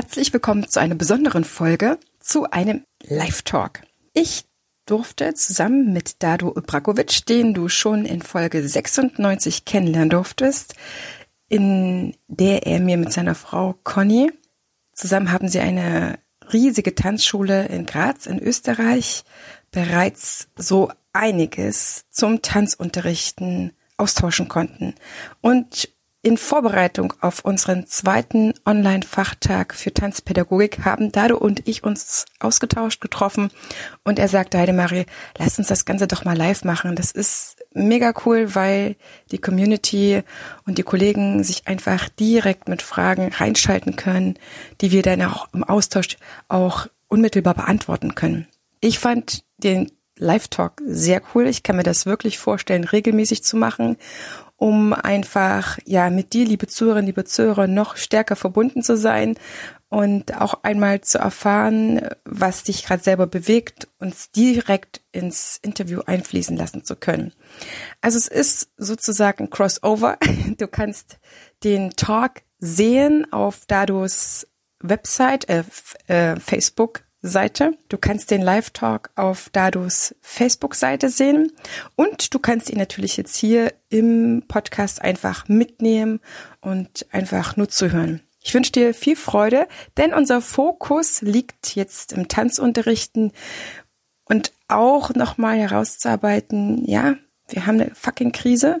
Herzlich willkommen zu einer besonderen Folge zu einem Live-Talk. Ich durfte zusammen mit Dado Ibrakovic, den du schon in Folge 96 kennenlernen durftest, in der er mir mit seiner Frau Conny zusammen haben sie eine riesige Tanzschule in Graz in Österreich bereits so einiges zum Tanzunterrichten austauschen konnten. Und in Vorbereitung auf unseren zweiten Online-Fachtag für Tanzpädagogik haben Dado und ich uns ausgetauscht, getroffen und er sagte, Heidemarie, lass uns das Ganze doch mal live machen. Das ist mega cool, weil die Community und die Kollegen sich einfach direkt mit Fragen reinschalten können, die wir dann auch im Austausch auch unmittelbar beantworten können. Ich fand den Live-Talk sehr cool. Ich kann mir das wirklich vorstellen, regelmäßig zu machen um einfach ja mit dir, liebe Zuhörerinnen, liebe Zuhörer, noch stärker verbunden zu sein und auch einmal zu erfahren, was dich gerade selber bewegt, uns direkt ins Interview einfließen lassen zu können. Also es ist sozusagen Crossover. Du kannst den Talk sehen auf Dados Website, äh, äh, Facebook Seite. Du kannst den Live-Talk auf Dados Facebook-Seite sehen und du kannst ihn natürlich jetzt hier im Podcast einfach mitnehmen und einfach nur zuhören. Ich wünsche dir viel Freude, denn unser Fokus liegt jetzt im Tanzunterrichten und auch nochmal herauszuarbeiten, ja, wir haben eine fucking Krise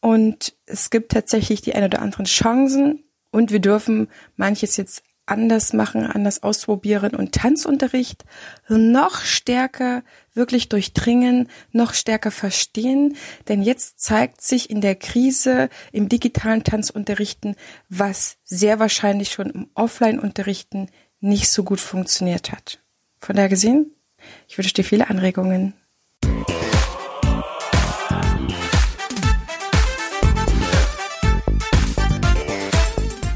und es gibt tatsächlich die ein oder anderen Chancen und wir dürfen manches jetzt anders machen, anders ausprobieren und Tanzunterricht noch stärker wirklich durchdringen, noch stärker verstehen. Denn jetzt zeigt sich in der Krise im digitalen Tanzunterrichten, was sehr wahrscheinlich schon im Offline-Unterrichten nicht so gut funktioniert hat. Von daher gesehen, ich wünsche dir viele Anregungen.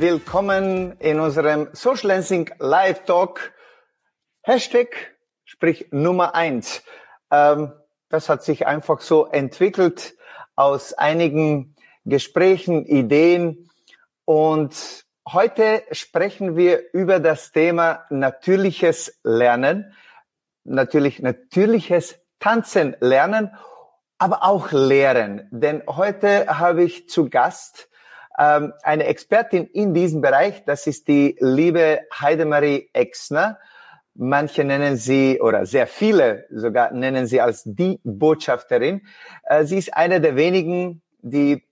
Willkommen in unserem Social Dancing Live Talk. Hashtag, sprich Nummer eins. Ähm, das hat sich einfach so entwickelt aus einigen Gesprächen, Ideen. Und heute sprechen wir über das Thema natürliches Lernen. Natürlich natürliches Tanzen lernen, aber auch lehren. Denn heute habe ich zu Gast ähm, eine Expertin in diesem Bereich. Das ist die liebe Heidemarie Exner. Manche nennen sie, oder sehr viele sogar nennen sie als die Botschafterin. Äh, sie ist eine der wenigen, die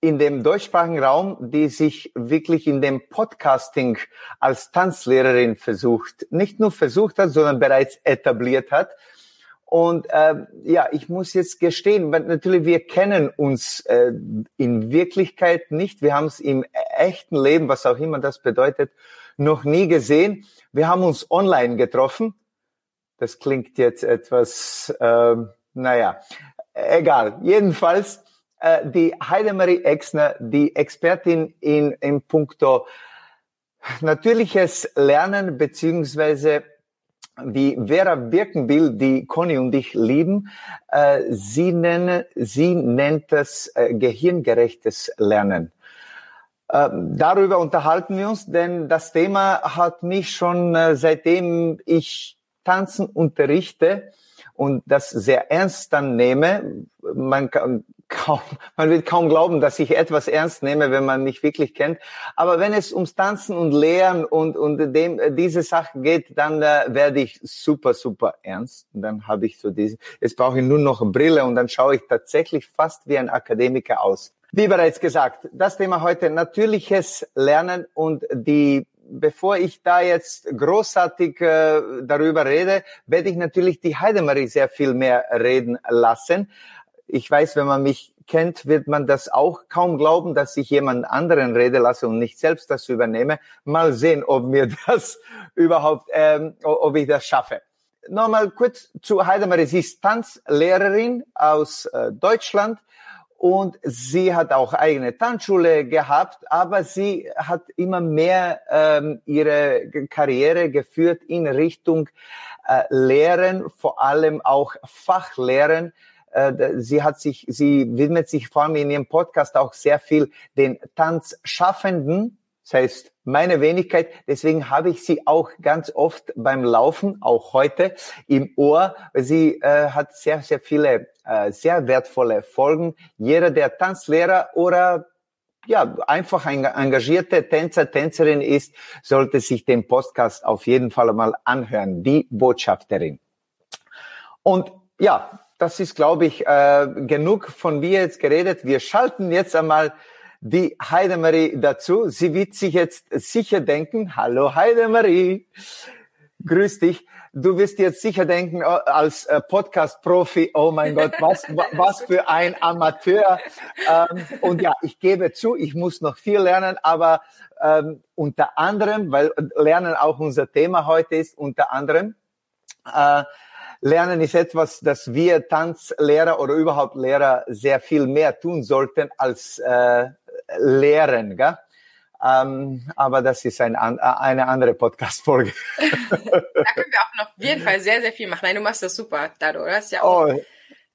in dem deutschsprachigen Raum, die sich wirklich in dem Podcasting als Tanzlehrerin versucht, nicht nur versucht hat, sondern bereits etabliert hat. Und ähm, ja, ich muss jetzt gestehen, weil natürlich wir kennen uns äh, in Wirklichkeit nicht. Wir haben es im echten Leben, was auch immer das bedeutet, noch nie gesehen. Wir haben uns online getroffen. Das klingt jetzt etwas, äh, naja, egal. Jedenfalls äh, die Heidemarie Exner, die Expertin in, in puncto natürliches Lernen beziehungsweise wie Vera Birkenbill, die Conny und ich lieben, äh, sie, nennen, sie nennt das äh, gehirngerechtes Lernen. Äh, darüber unterhalten wir uns, denn das Thema hat mich schon äh, seitdem ich Tanzen unterrichte und das sehr ernst dann nehme. Man kann, kaum, man wird kaum glauben, dass ich etwas ernst nehme, wenn man mich wirklich kennt. Aber wenn es ums Tanzen und Lehren und, und dem, diese Sache geht, dann äh, werde ich super, super ernst. Und dann habe ich so diese, jetzt brauche ich nur noch Brille und dann schaue ich tatsächlich fast wie ein Akademiker aus. Wie bereits gesagt, das Thema heute natürliches Lernen und die bevor ich da jetzt großartig äh, darüber rede, werde ich natürlich die Heidemarie sehr viel mehr reden lassen. Ich weiß, wenn man mich kennt, wird man das auch kaum glauben, dass ich jemand anderen rede lasse und nicht selbst das übernehme. Mal sehen, ob mir das überhaupt, ähm, ob ich das schaffe. nochmal kurz zu Heidemarie. Sie ist Tanzlehrerin aus äh, Deutschland und sie hat auch eigene Tanzschule gehabt, aber sie hat immer mehr ähm, ihre Karriere geführt in Richtung äh, Lehren, vor allem auch Fachlehren. Äh, sie hat sich, sie widmet sich vor allem in ihrem Podcast auch sehr viel den Tanzschaffenden, das heißt meine Wenigkeit. Deswegen habe ich sie auch ganz oft beim Laufen, auch heute, im Ohr. Sie äh, hat sehr, sehr viele äh, sehr wertvolle Folgen. Jeder, der Tanzlehrer oder ja, einfach ein engagierte Tänzer, Tänzerin ist, sollte sich den Podcast auf jeden Fall mal anhören. Die Botschafterin. Und ja, das ist, glaube ich, äh, genug von mir jetzt geredet. Wir schalten jetzt einmal die Heidemarie dazu. Sie wird sich jetzt sicher denken, hallo Heidemarie, grüß dich. Du wirst jetzt sicher denken, oh, als äh, Podcast-Profi, oh mein Gott, was, was für ein Amateur. Ähm, und ja, ich gebe zu, ich muss noch viel lernen, aber ähm, unter anderem, weil Lernen auch unser Thema heute ist, unter anderem, äh, Lernen ist etwas, das wir Tanzlehrer oder überhaupt Lehrer sehr viel mehr tun sollten als äh, lehren. Gell? Ähm, aber das ist ein, eine andere Podcast-Folge. da können wir auch noch auf jeden Fall sehr, sehr viel machen. Nein, du machst das super, Dado. Du hast ja auch oh.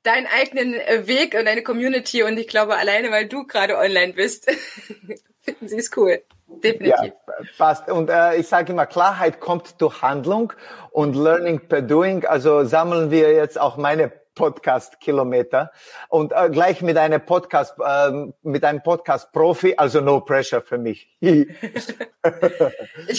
deinen eigenen äh, Weg und deine Community und ich glaube, alleine weil du gerade online bist, finden sie es cool. Definitiv. Ja, passt. Und äh, ich sage immer, Klarheit kommt durch Handlung und Learning per Doing. Also sammeln wir jetzt auch meine Podcast-Kilometer und äh, gleich mit einem Podcast, äh, mit einem Podcast-Profi, also no pressure für mich. ich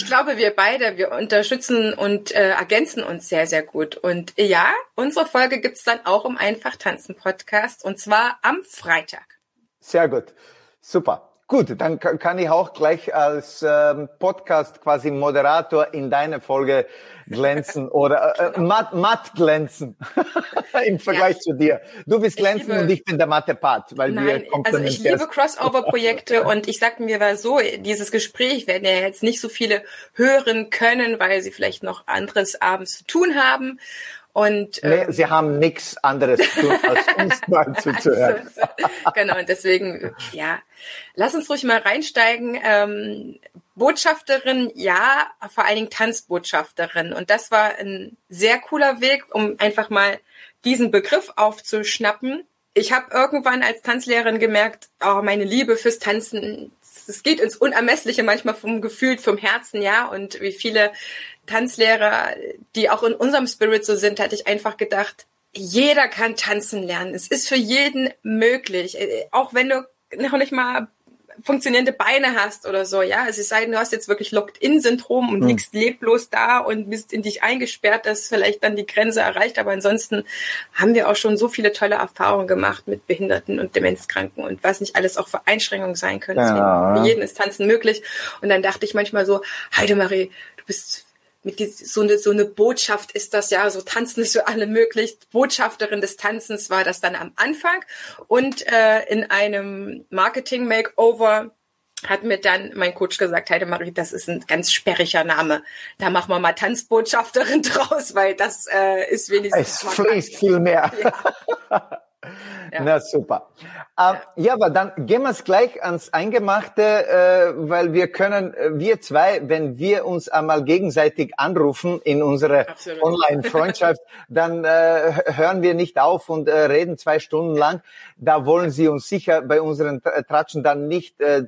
glaube, wir beide, wir unterstützen und äh, ergänzen uns sehr, sehr gut. Und ja, unsere Folge gibt's dann auch im Einfach Tanzen Podcast und zwar am Freitag. Sehr gut. Super. Gut, dann kann ich auch gleich als ähm, Podcast quasi Moderator in deine Folge glänzen oder äh, äh matt, matt glänzen im Vergleich ja. zu dir. Du bist glänzen liebe, und ich bin der Mathe-Part, weil nein, wir Also ich liebe Crossover-Projekte und ich sagte mir war so, dieses Gespräch werden ja jetzt nicht so viele hören können, weil sie vielleicht noch anderes abends zu tun haben. Und, nee, ähm, sie haben nichts anderes zu tun, als uns mal zuzuhören. genau, und deswegen, ja, lass uns ruhig mal reinsteigen. Ähm, Botschafterin, ja, vor allen Dingen Tanzbotschafterin. Und das war ein sehr cooler Weg, um einfach mal diesen Begriff aufzuschnappen. Ich habe irgendwann als Tanzlehrerin gemerkt, oh, meine Liebe fürs Tanzen, es geht ins Unermessliche manchmal vom Gefühl, vom Herzen, ja. Und wie viele Tanzlehrer, die auch in unserem Spirit so sind, hatte ich einfach gedacht, jeder kann tanzen lernen. Es ist für jeden möglich. Auch wenn du noch nicht mal funktionierende Beine hast oder so, ja. Es sei denn, du hast jetzt wirklich Locked-In-Syndrom und mhm. liegst leblos da und bist in dich eingesperrt, dass vielleicht dann die Grenze erreicht. Aber ansonsten haben wir auch schon so viele tolle Erfahrungen gemacht mit Behinderten und Demenzkranken und was nicht alles auch für Einschränkungen sein können. Ja. Für jeden ist Tanzen möglich. Und dann dachte ich manchmal so, Heidemarie, du bist mit die, so eine so eine Botschaft ist das ja so tanzen ist für alle möglich Botschafterin des Tanzens war das dann am Anfang und äh, in einem Marketing Makeover hat mir dann mein Coach gesagt, Heidemarie, das ist ein ganz sperriger Name. Da machen wir mal Tanzbotschafterin draus, weil das äh, ist wenigstens. Es fließt viel mehr. Ja. Ja. Na super. Ähm, ja, aber dann gehen wir es gleich ans Eingemachte, äh, weil wir können, äh, wir zwei, wenn wir uns einmal gegenseitig anrufen in unsere Online-Freundschaft, dann äh, hören wir nicht auf und äh, reden zwei Stunden lang. Da wollen Sie uns sicher bei unseren Tratschen dann nicht äh,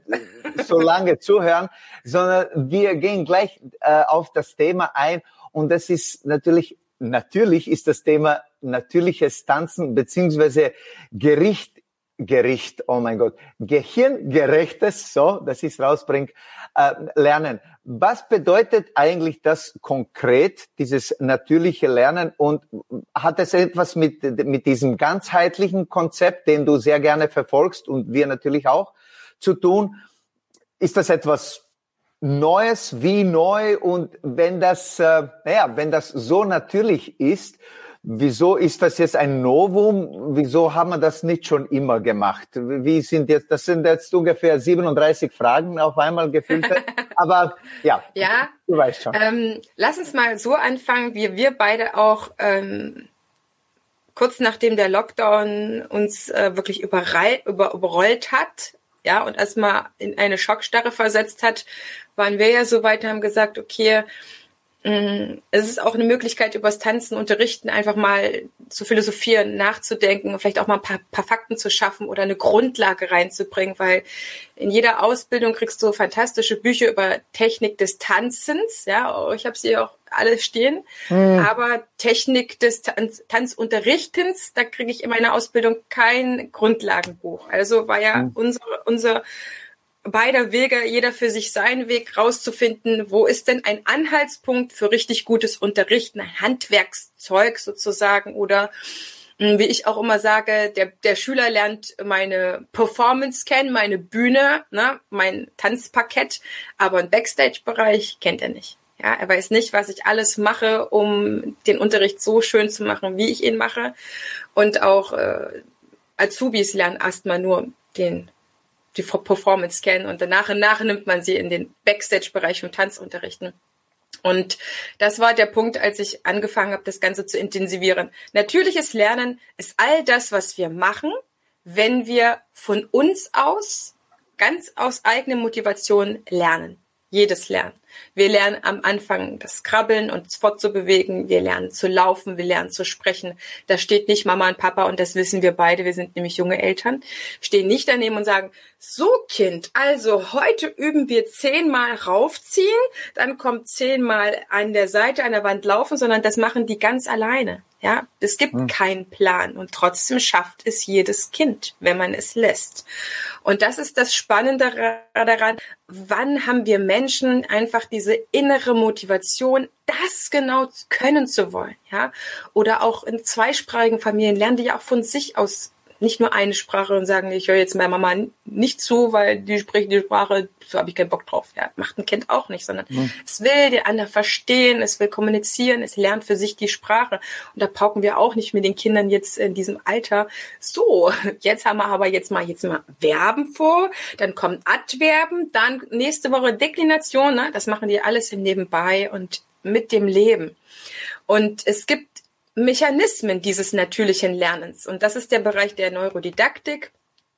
so lange zuhören, sondern wir gehen gleich äh, auf das Thema ein. Und das ist natürlich, natürlich ist das Thema natürliches Tanzen beziehungsweise Gericht, Gericht, oh mein Gott, gehirngerechtes, so, dass ich es rausbringe, äh, lernen. Was bedeutet eigentlich das konkret, dieses natürliche Lernen und hat es etwas mit, mit diesem ganzheitlichen Konzept, den du sehr gerne verfolgst und wir natürlich auch, zu tun? Ist das etwas Neues, wie neu und wenn das, äh, naja, wenn das so natürlich ist, wieso ist das jetzt ein Novum? Wieso haben wir das nicht schon immer gemacht? Wie sind jetzt, das sind jetzt ungefähr 37 Fragen auf einmal gefüllt. Aber ja, ja, du weißt schon. Ähm, lass uns mal so anfangen, wie wir beide auch ähm, kurz nachdem der Lockdown uns äh, wirklich überrollt, über, überrollt hat, ja, und erstmal in eine Schockstarre versetzt hat, waren wir ja so weit, haben gesagt, okay, Mm, es ist auch eine Möglichkeit, übers Tanzen unterrichten, einfach mal zu philosophieren, nachzudenken, vielleicht auch mal ein paar, paar, Fakten zu schaffen oder eine Grundlage reinzubringen, weil in jeder Ausbildung kriegst du fantastische Bücher über Technik des Tanzens. Ja, ich habe sie auch alle stehen. Mhm. Aber Technik des Tanz Tanzunterrichtens, da kriege ich in meiner Ausbildung kein Grundlagenbuch. Also war ja mhm. unsere, unser beider Wege, jeder für sich seinen Weg rauszufinden, wo ist denn ein Anhaltspunkt für richtig gutes Unterrichten, ein Handwerkszeug sozusagen oder hm, wie ich auch immer sage, der, der Schüler lernt meine Performance kennen, meine Bühne, ne, mein Tanzparkett, aber einen Backstage-Bereich kennt er nicht. Ja, er weiß nicht, was ich alles mache, um den Unterricht so schön zu machen, wie ich ihn mache. Und auch äh, Azubis lernen erstmal nur den die Performance kennen und danach und nach nimmt man sie in den Backstage-Bereich vom Tanzunterrichten. Und das war der Punkt, als ich angefangen habe, das Ganze zu intensivieren. Natürliches Lernen ist all das, was wir machen, wenn wir von uns aus, ganz aus eigener Motivation lernen. Jedes Lernen. Wir lernen am Anfang das Krabbeln und fortzubewegen. Wir lernen zu laufen. Wir lernen zu sprechen. Da steht nicht Mama und Papa und das wissen wir beide. Wir sind nämlich junge Eltern. Stehen nicht daneben und sagen, so Kind, also heute üben wir zehnmal raufziehen. Dann kommt zehnmal an der Seite an der Wand laufen, sondern das machen die ganz alleine. Ja, es gibt hm. keinen Plan und trotzdem schafft es jedes Kind, wenn man es lässt. Und das ist das Spannende daran. Wann haben wir Menschen einfach diese innere Motivation, das genau können zu wollen? Ja, oder auch in zweisprachigen Familien lernen die ja auch von sich aus nicht nur eine Sprache und sagen, ich höre jetzt meiner Mama nicht zu, weil die spricht die Sprache, so habe ich keinen Bock drauf. Ja, macht ein Kind auch nicht, sondern mhm. es will den anderen verstehen, es will kommunizieren, es lernt für sich die Sprache. Und da pauken wir auch nicht mit den Kindern jetzt in diesem Alter. So, jetzt haben wir aber jetzt mal jetzt mal Verben vor, dann kommen Adverben, dann nächste Woche Deklination. Ne? Das machen die alles im Nebenbei und mit dem Leben. Und es gibt Mechanismen dieses natürlichen Lernens. Und das ist der Bereich der Neurodidaktik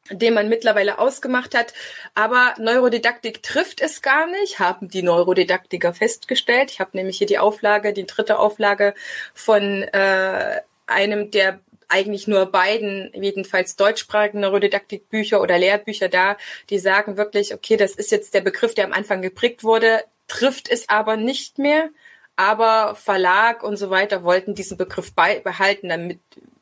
den man mittlerweile ausgemacht hat. Aber Neurodidaktik trifft es gar nicht, haben die Neurodidaktiker festgestellt. Ich habe nämlich hier die Auflage, die dritte Auflage von äh, einem der eigentlich nur beiden, jedenfalls deutschsprachigen Neurodidaktikbücher oder Lehrbücher da, die sagen wirklich, okay, das ist jetzt der Begriff, der am Anfang geprägt wurde, trifft es aber nicht mehr aber Verlag und so weiter wollten diesen Begriff behalten, damit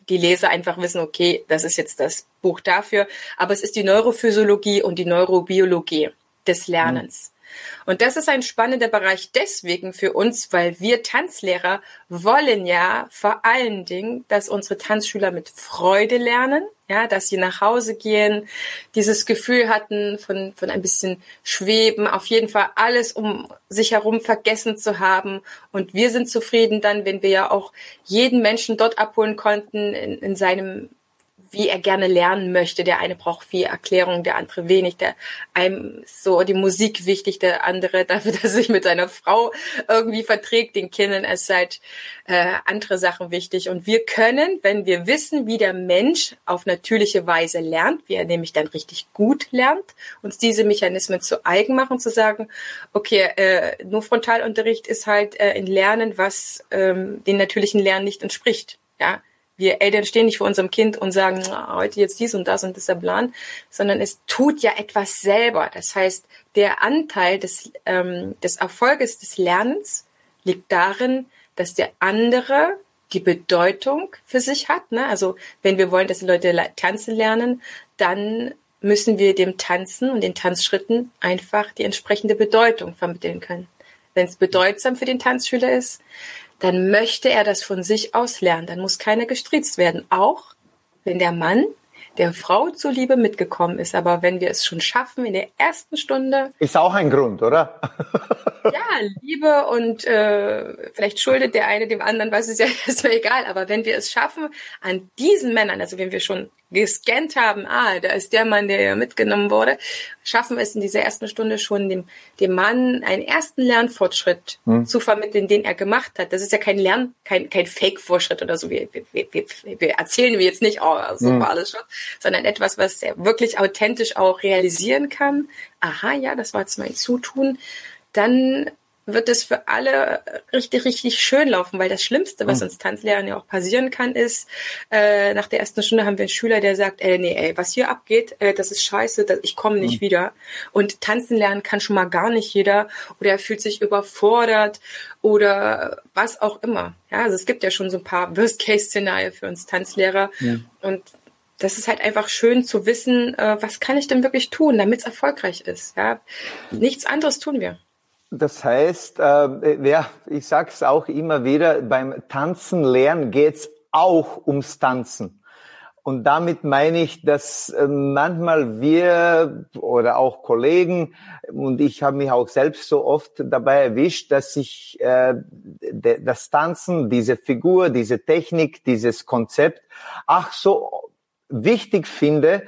die Leser einfach wissen, okay, das ist jetzt das Buch dafür. Aber es ist die Neurophysiologie und die Neurobiologie des Lernens. Und das ist ein spannender Bereich deswegen für uns, weil wir Tanzlehrer wollen ja vor allen Dingen, dass unsere Tanzschüler mit Freude lernen, ja, dass sie nach Hause gehen, dieses Gefühl hatten von, von ein bisschen Schweben, auf jeden Fall alles um sich herum vergessen zu haben. Und wir sind zufrieden dann, wenn wir ja auch jeden Menschen dort abholen konnten in, in seinem wie er gerne lernen möchte. Der eine braucht viel Erklärung, der andere wenig. Der einem so die Musik wichtig, der andere dafür, dass er sich mit seiner Frau irgendwie verträgt. Den Kindern ist halt äh, andere Sachen wichtig. Und wir können, wenn wir wissen, wie der Mensch auf natürliche Weise lernt, wie er nämlich dann richtig gut lernt, uns diese Mechanismen zu eigen machen, zu sagen, okay, äh, nur Frontalunterricht ist halt äh, ein Lernen, was ähm, den natürlichen Lernen nicht entspricht. Ja, wir Eltern stehen nicht vor unserem Kind und sagen, heute jetzt dies und das und der Plan, sondern es tut ja etwas selber. Das heißt, der Anteil des, ähm, des Erfolges des Lernens liegt darin, dass der andere die Bedeutung für sich hat. Ne? Also wenn wir wollen, dass die Leute tanzen lernen, dann müssen wir dem Tanzen und den Tanzschritten einfach die entsprechende Bedeutung vermitteln können. Wenn es bedeutsam für den Tanzschüler ist, dann möchte er das von sich aus lernen. Dann muss keiner gestriezt werden. Auch wenn der Mann der Frau zuliebe mitgekommen ist. Aber wenn wir es schon schaffen in der ersten Stunde. Ist auch ein Grund, oder? ja, Liebe und äh, vielleicht schuldet der eine dem anderen, was ist ja erstmal egal. Aber wenn wir es schaffen, an diesen Männern, also wenn wir schon gescannt haben, ah, da ist der Mann, der ja mitgenommen wurde, schaffen wir es in dieser ersten Stunde schon, dem, dem Mann einen ersten Lernfortschritt hm. zu vermitteln, den er gemacht hat. Das ist ja kein Lern, kein, kein Fake-Fortschritt oder so. Wir, wir, wir, wir erzählen wir jetzt nicht, oh, so hm. war alles schon, sondern etwas, was er wirklich authentisch auch realisieren kann. Aha, ja, das war jetzt mein Zutun. Dann wird es für alle richtig, richtig schön laufen, weil das Schlimmste, was mhm. uns Tanzlehrern ja auch passieren kann, ist, äh, nach der ersten Stunde haben wir einen Schüler, der sagt, äh, nee, ey, was hier abgeht, äh, das ist scheiße, das, ich komme nicht mhm. wieder. Und tanzen lernen kann schon mal gar nicht jeder oder er fühlt sich überfordert oder was auch immer. Ja, also es gibt ja schon so ein paar Worst-Case-Szenarien für uns Tanzlehrer ja. und das ist halt einfach schön zu wissen, äh, was kann ich denn wirklich tun, damit es erfolgreich ist. Ja, nichts anderes tun wir. Das heißt, äh, ja, ich sage es auch immer wieder, beim Tanzen lernen geht's auch ums Tanzen. Und damit meine ich, dass äh, manchmal wir oder auch Kollegen, und ich habe mich auch selbst so oft dabei erwischt, dass ich äh, das Tanzen, diese Figur, diese Technik, dieses Konzept, ach so wichtig finde,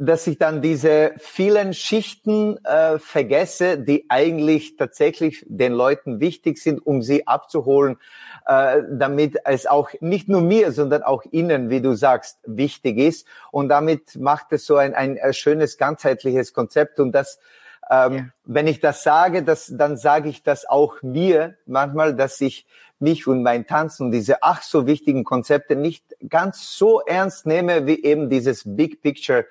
dass ich dann diese vielen Schichten äh, vergesse, die eigentlich tatsächlich den Leuten wichtig sind, um sie abzuholen, äh, damit es auch nicht nur mir, sondern auch ihnen, wie du sagst, wichtig ist. Und damit macht es so ein, ein, ein schönes, ganzheitliches Konzept. Und das, ähm, ja. wenn ich das sage, das, dann sage ich das auch mir manchmal, dass ich mich und mein Tanzen und diese ach so wichtigen Konzepte nicht ganz so ernst nehme wie eben dieses Big Picture,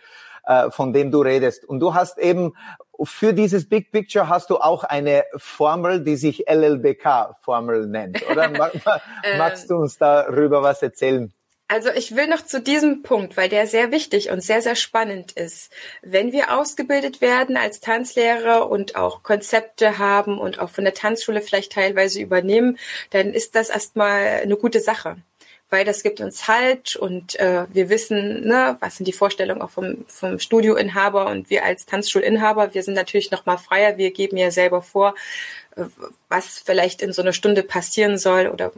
äh, von dem du redest. Und du hast eben für dieses Big Picture hast du auch eine Formel, die sich LLBK-Formel nennt, oder? Magst du uns darüber was erzählen? Also ich will noch zu diesem Punkt, weil der sehr wichtig und sehr, sehr spannend ist. Wenn wir ausgebildet werden als Tanzlehrer und auch Konzepte haben und auch von der Tanzschule vielleicht teilweise übernehmen, dann ist das erstmal eine gute Sache weil das gibt uns Halt und äh, wir wissen, ne, was sind die Vorstellungen auch vom, vom Studioinhaber und wir als Tanzschulinhaber, wir sind natürlich noch mal freier, wir geben ja selber vor, äh, was vielleicht in so einer Stunde passieren soll oder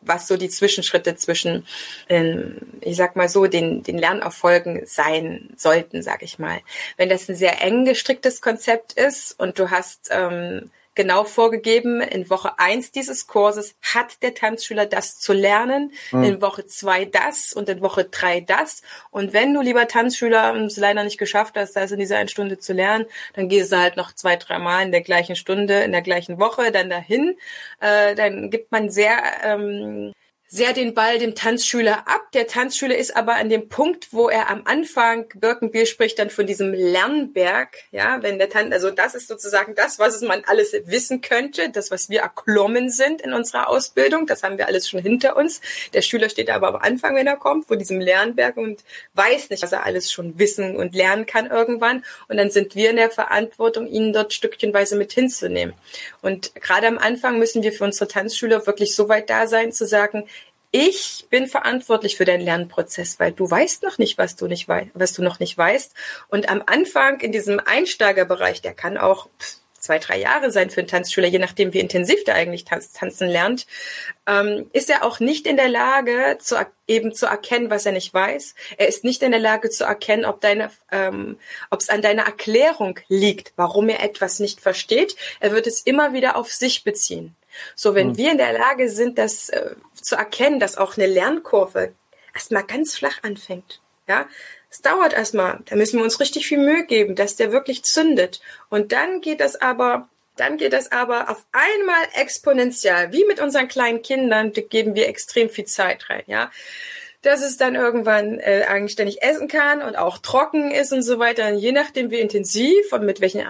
was so die Zwischenschritte zwischen, ähm, ich sag mal so, den, den Lernerfolgen sein sollten, sag ich mal. Wenn das ein sehr eng gestricktes Konzept ist und du hast ähm, genau vorgegeben, in Woche eins dieses Kurses hat der Tanzschüler das zu lernen, mhm. in Woche zwei das und in Woche drei das. Und wenn du, lieber Tanzschüler, es leider nicht geschafft hast, das in dieser einen Stunde zu lernen, dann gehst du halt noch zwei, drei Mal in der gleichen Stunde, in der gleichen Woche dann dahin. Äh, dann gibt man sehr ähm, sehr den Ball dem Tanzschüler ab. Der Tanzschüler ist aber an dem Punkt, wo er am Anfang, Birkenbier spricht dann von diesem Lernberg, ja, wenn der Tanz, also das ist sozusagen das, was man alles wissen könnte, das, was wir erklommen sind in unserer Ausbildung, das haben wir alles schon hinter uns. Der Schüler steht aber am Anfang, wenn er kommt, vor diesem Lernberg und weiß nicht, was er alles schon wissen und lernen kann irgendwann. Und dann sind wir in der Verantwortung, ihn dort stückchenweise mit hinzunehmen. Und gerade am Anfang müssen wir für unsere Tanzschüler wirklich so weit da sein, zu sagen, ich bin verantwortlich für deinen Lernprozess, weil du weißt noch nicht, was du nicht weißt, was du noch nicht weißt. Und am Anfang in diesem Einsteigerbereich, der kann auch zwei, drei Jahre sein für einen Tanzschüler, je nachdem, wie intensiv der eigentlich tanz, tanzen lernt, ähm, ist er auch nicht in der Lage, zu, eben zu erkennen, was er nicht weiß. Er ist nicht in der Lage zu erkennen, ob deine, ähm, ob es an deiner Erklärung liegt, warum er etwas nicht versteht. Er wird es immer wieder auf sich beziehen. So, wenn mhm. wir in der Lage sind, das äh, zu erkennen, dass auch eine Lernkurve erstmal ganz flach anfängt, ja, es dauert erstmal, da müssen wir uns richtig viel Mühe geben, dass der wirklich zündet. Und dann geht das aber, dann geht das aber auf einmal exponentiell, wie mit unseren kleinen Kindern, da geben wir extrem viel Zeit rein, ja dass es dann irgendwann äh, eigenständig essen kann und auch trocken ist und so weiter, je nachdem wie intensiv und mit welchen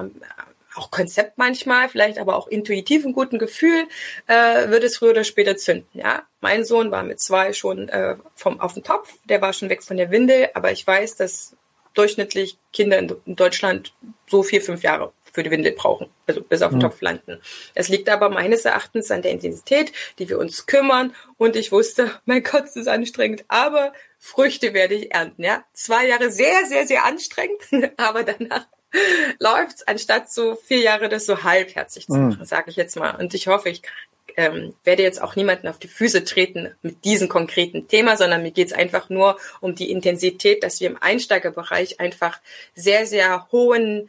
auch Konzept manchmal, vielleicht aber auch intuitiv ein guten Gefühl, äh, wird es früher oder später zünden. Ja, mein Sohn war mit zwei schon äh, vom auf dem Topf, der war schon weg von der Windel, aber ich weiß, dass durchschnittlich Kinder in, in Deutschland so vier, fünf Jahre für die Windel brauchen, also bis auf den mhm. Topf landen. Es liegt aber meines Erachtens an der Intensität, die wir uns kümmern. Und ich wusste, mein Gott, es ist anstrengend, aber Früchte werde ich ernten. Ja, zwei Jahre sehr, sehr, sehr anstrengend, aber danach läuft's, anstatt so vier Jahre das so halbherzig zu mhm. machen, sage ich jetzt mal. Und ich hoffe, ich ähm, werde jetzt auch niemanden auf die Füße treten mit diesem konkreten Thema, sondern mir geht es einfach nur um die Intensität, dass wir im Einsteigerbereich einfach sehr, sehr hohen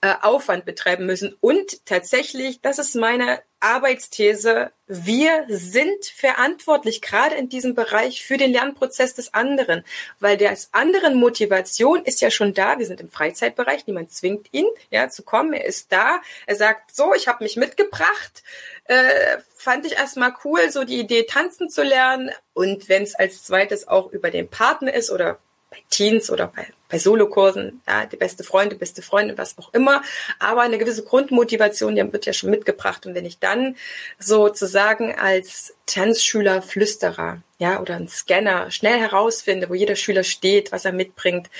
äh, Aufwand betreiben müssen. Und tatsächlich, das ist meine Arbeitsthese, wir sind verantwortlich, gerade in diesem Bereich, für den Lernprozess des anderen, weil der anderen Motivation ist ja schon da. Wir sind im Freizeitbereich, niemand zwingt ihn, ja, zu kommen. Er ist da. Er sagt, so, ich habe mich mitgebracht. Äh, fand ich erstmal cool, so die Idee tanzen zu lernen. Und wenn es als zweites auch über den Partner ist oder bei Teens oder bei, bei Solokursen, ja, die beste Freunde, beste Freundin, was auch immer. Aber eine gewisse Grundmotivation, die wird ja schon mitgebracht. Und wenn ich dann sozusagen als Tanzschüler Flüsterer, ja, oder ein Scanner schnell herausfinde, wo jeder Schüler steht, was er mitbringt,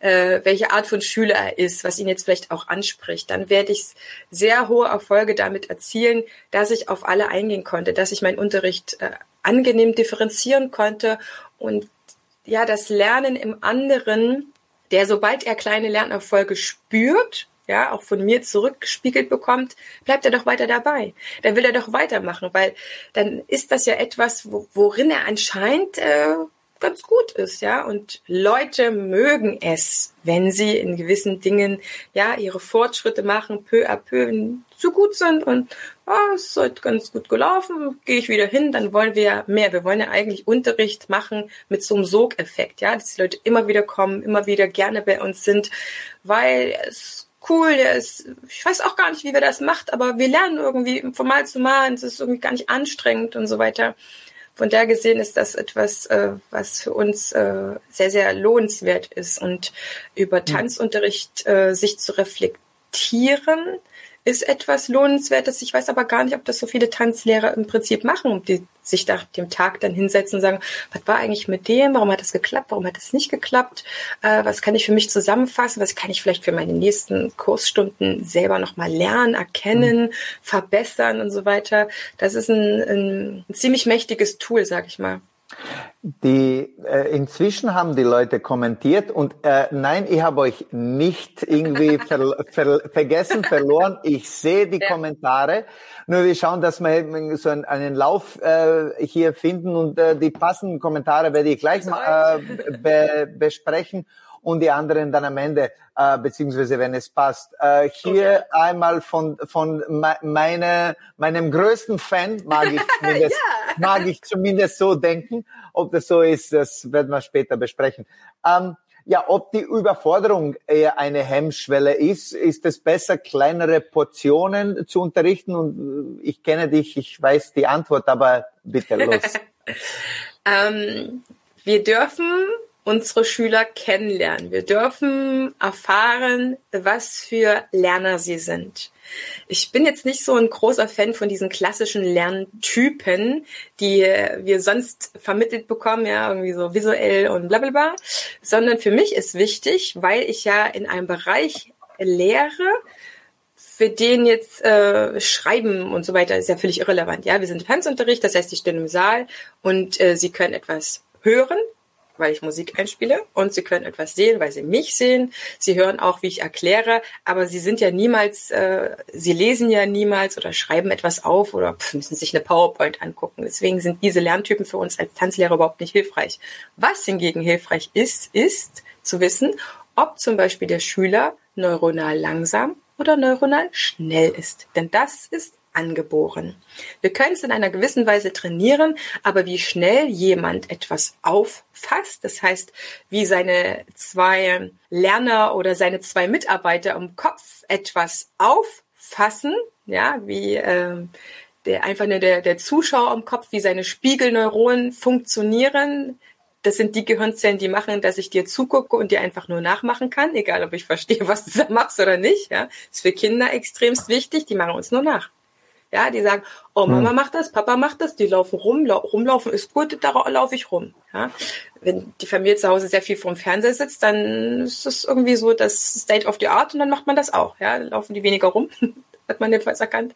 äh, welche Art von Schüler er ist, was ihn jetzt vielleicht auch anspricht, dann werde ich sehr hohe Erfolge damit erzielen, dass ich auf alle eingehen konnte, dass ich meinen Unterricht äh, angenehm differenzieren konnte und ja das Lernen im anderen, der sobald er kleine Lernerfolge spürt, ja, auch von mir zurückgespiegelt bekommt, bleibt er doch weiter dabei. Dann will er doch weitermachen, weil dann ist das ja etwas, worin er anscheinend äh, ganz gut ist, ja. Und Leute mögen es, wenn sie in gewissen Dingen ja ihre Fortschritte machen, peu à peu so gut sind und oh, es ist heute ganz gut gelaufen, gehe ich wieder hin, dann wollen wir mehr. Wir wollen ja eigentlich Unterricht machen mit so einem Sogeffekt, ja, dass die Leute immer wieder kommen, immer wieder gerne bei uns sind, weil es cool, der ist, ich weiß auch gar nicht, wie wir das macht, aber wir lernen irgendwie von Mal zu Mal es ist irgendwie gar nicht anstrengend und so weiter. Von daher gesehen ist das etwas, äh, was für uns äh, sehr, sehr lohnenswert ist. Und über. Tanzunterricht äh, sich zu reflektieren, ist etwas Lohnenswertes. Ich weiß aber gar nicht, ob das so viele Tanzlehrer im Prinzip machen, die sich nach dem Tag dann hinsetzen und sagen, was war eigentlich mit dem? Warum hat das geklappt? Warum hat das nicht geklappt? Äh, was kann ich für mich zusammenfassen? Was kann ich vielleicht für meine nächsten Kursstunden selber nochmal lernen, erkennen, mhm. verbessern und so weiter? Das ist ein, ein, ein ziemlich mächtiges Tool, sag ich mal. Die äh, inzwischen haben die Leute kommentiert und äh, nein, ich habe euch nicht irgendwie ver, ver, vergessen, verloren. Ich sehe die ja. Kommentare. Nur wir schauen, dass wir so einen, einen Lauf äh, hier finden und äh, die passenden Kommentare werde ich gleich mal äh, be, besprechen und die anderen dann am Ende, äh, beziehungsweise wenn es passt. Äh, hier okay. einmal von, von meine, meinem größten Fan, mag ich zumindest, ja. mag ich zumindest so denken. Ob das so ist, das werden wir später besprechen. Ähm, ja, ob die Überforderung eher eine Hemmschwelle ist, ist es besser, kleinere Portionen zu unterrichten? Und äh, ich kenne dich, ich weiß die Antwort, aber bitte los. ähm, wir dürfen unsere Schüler kennenlernen. Wir dürfen erfahren, was für Lerner sie sind. Ich bin jetzt nicht so ein großer Fan von diesen klassischen Lerntypen, die wir sonst vermittelt bekommen, ja, irgendwie so visuell und bla bla bla, sondern für mich ist wichtig, weil ich ja in einem Bereich lehre, für den jetzt äh, Schreiben und so weiter ist ja völlig irrelevant. Ja, wir sind Tanzunterricht, das heißt, ich stehe im Saal und äh, Sie können etwas hören, weil ich Musik einspiele und sie können etwas sehen, weil sie mich sehen. Sie hören auch, wie ich erkläre, aber sie sind ja niemals, äh, sie lesen ja niemals oder schreiben etwas auf oder pff, müssen sich eine PowerPoint angucken. Deswegen sind diese Lerntypen für uns als Tanzlehrer überhaupt nicht hilfreich. Was hingegen hilfreich ist, ist zu wissen, ob zum Beispiel der Schüler neuronal langsam oder neuronal schnell ist. Denn das ist angeboren. Wir können es in einer gewissen Weise trainieren, aber wie schnell jemand etwas auffasst, das heißt, wie seine zwei Lerner oder seine zwei Mitarbeiter im Kopf etwas auffassen, ja, wie ähm, der einfach nur der, der Zuschauer im Kopf, wie seine Spiegelneuronen funktionieren, das sind die Gehirnzellen, die machen, dass ich dir zugucke und dir einfach nur nachmachen kann, egal ob ich verstehe, was du da machst oder nicht. Ja, ist für Kinder extremst wichtig. Die machen uns nur nach. Ja, die sagen, oh, Mama hm. macht das, Papa macht das, die laufen rum, lau rumlaufen ist gut, da laufe ich rum. Ja, wenn die Familie zu Hause sehr viel vorm Fernseher sitzt, dann ist das irgendwie so das State of the Art und dann macht man das auch. Ja, dann laufen die weniger rum, hat man jedenfalls erkannt.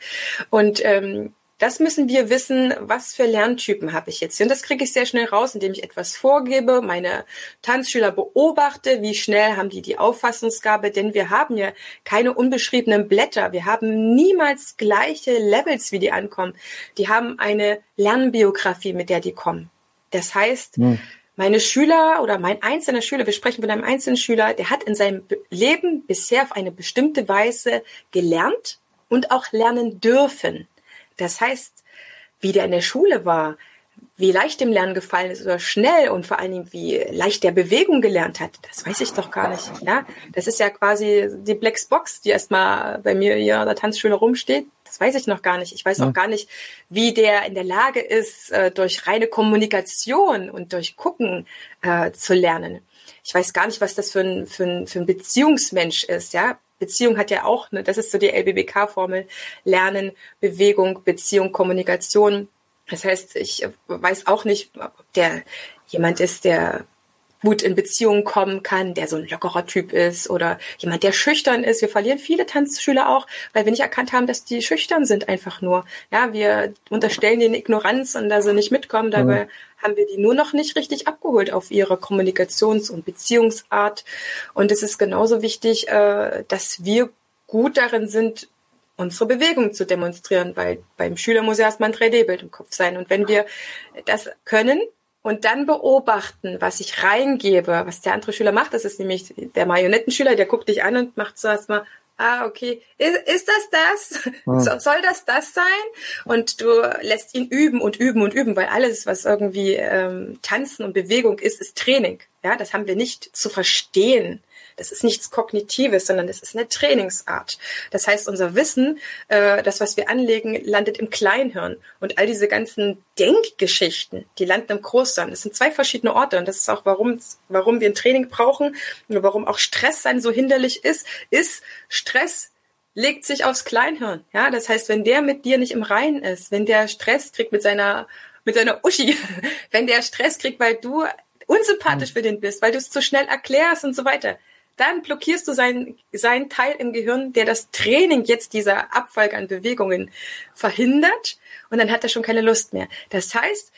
Und ähm, das müssen wir wissen, was für Lerntypen habe ich jetzt. Und das kriege ich sehr schnell raus, indem ich etwas vorgebe, meine Tanzschüler beobachte, wie schnell haben die die Auffassungsgabe, denn wir haben ja keine unbeschriebenen Blätter. Wir haben niemals gleiche Levels, wie die ankommen. Die haben eine Lernbiografie, mit der die kommen. Das heißt, hm. meine Schüler oder mein einzelner Schüler, wir sprechen von einem einzelnen Schüler, der hat in seinem Leben bisher auf eine bestimmte Weise gelernt und auch lernen dürfen. Das heißt, wie der in der Schule war, wie leicht dem Lernen gefallen ist oder schnell und vor allen Dingen wie leicht der Bewegung gelernt hat, das weiß ich doch gar nicht. Ja, das ist ja quasi die Black Box, die erstmal bei mir hier an der Tanzschule rumsteht. Das weiß ich noch gar nicht. Ich weiß ja. auch gar nicht, wie der in der Lage ist, äh, durch reine Kommunikation und durch Gucken äh, zu lernen. Ich weiß gar nicht, was das für ein, für ein, für ein Beziehungsmensch ist. Ja, Beziehung hat ja auch, ne, das ist so die LBBK-Formel, Lernen, Bewegung, Beziehung, Kommunikation. Das heißt, ich weiß auch nicht, ob der jemand ist, der gut in Beziehungen kommen kann, der so ein lockerer Typ ist oder jemand, der schüchtern ist. Wir verlieren viele Tanzschüler auch, weil wir nicht erkannt haben, dass die schüchtern sind einfach nur. Ja, wir unterstellen denen Ignoranz und da sie nicht mitkommen. Dabei mhm haben wir die nur noch nicht richtig abgeholt auf ihre Kommunikations- und Beziehungsart. Und es ist genauso wichtig, äh, dass wir gut darin sind, unsere Bewegung zu demonstrieren, weil beim Schüler muss ja erstmal ein 3D-Bild im Kopf sein. Und wenn wir das können und dann beobachten, was ich reingebe, was der andere Schüler macht, das ist nämlich der Marionettenschüler, der guckt dich an und macht so erstmal ah, okay, ist, ist das das? Hm. So, soll das das sein? Und du lässt ihn üben und üben und üben, weil alles, was irgendwie ähm, Tanzen und Bewegung ist, ist Training. Ja, das haben wir nicht zu verstehen. Das ist nichts Kognitives, sondern das ist eine Trainingsart. Das heißt, unser Wissen, äh, das, was wir anlegen, landet im Kleinhirn. Und all diese ganzen Denkgeschichten, die landen im Großhirn. Das sind zwei verschiedene Orte. Und das ist auch, warum, warum wir ein Training brauchen und warum auch Stress sein so hinderlich ist, ist Stress legt sich aufs Kleinhirn. Ja, das heißt, wenn der mit dir nicht im Reinen ist, wenn der Stress kriegt mit seiner mit seiner Uschi, wenn der Stress kriegt, weil du unsympathisch hm. für den bist, weil du es zu schnell erklärst und so weiter, dann blockierst du seinen, seinen Teil im Gehirn, der das Training jetzt dieser Abfolge an Bewegungen verhindert und dann hat er schon keine Lust mehr. Das heißt,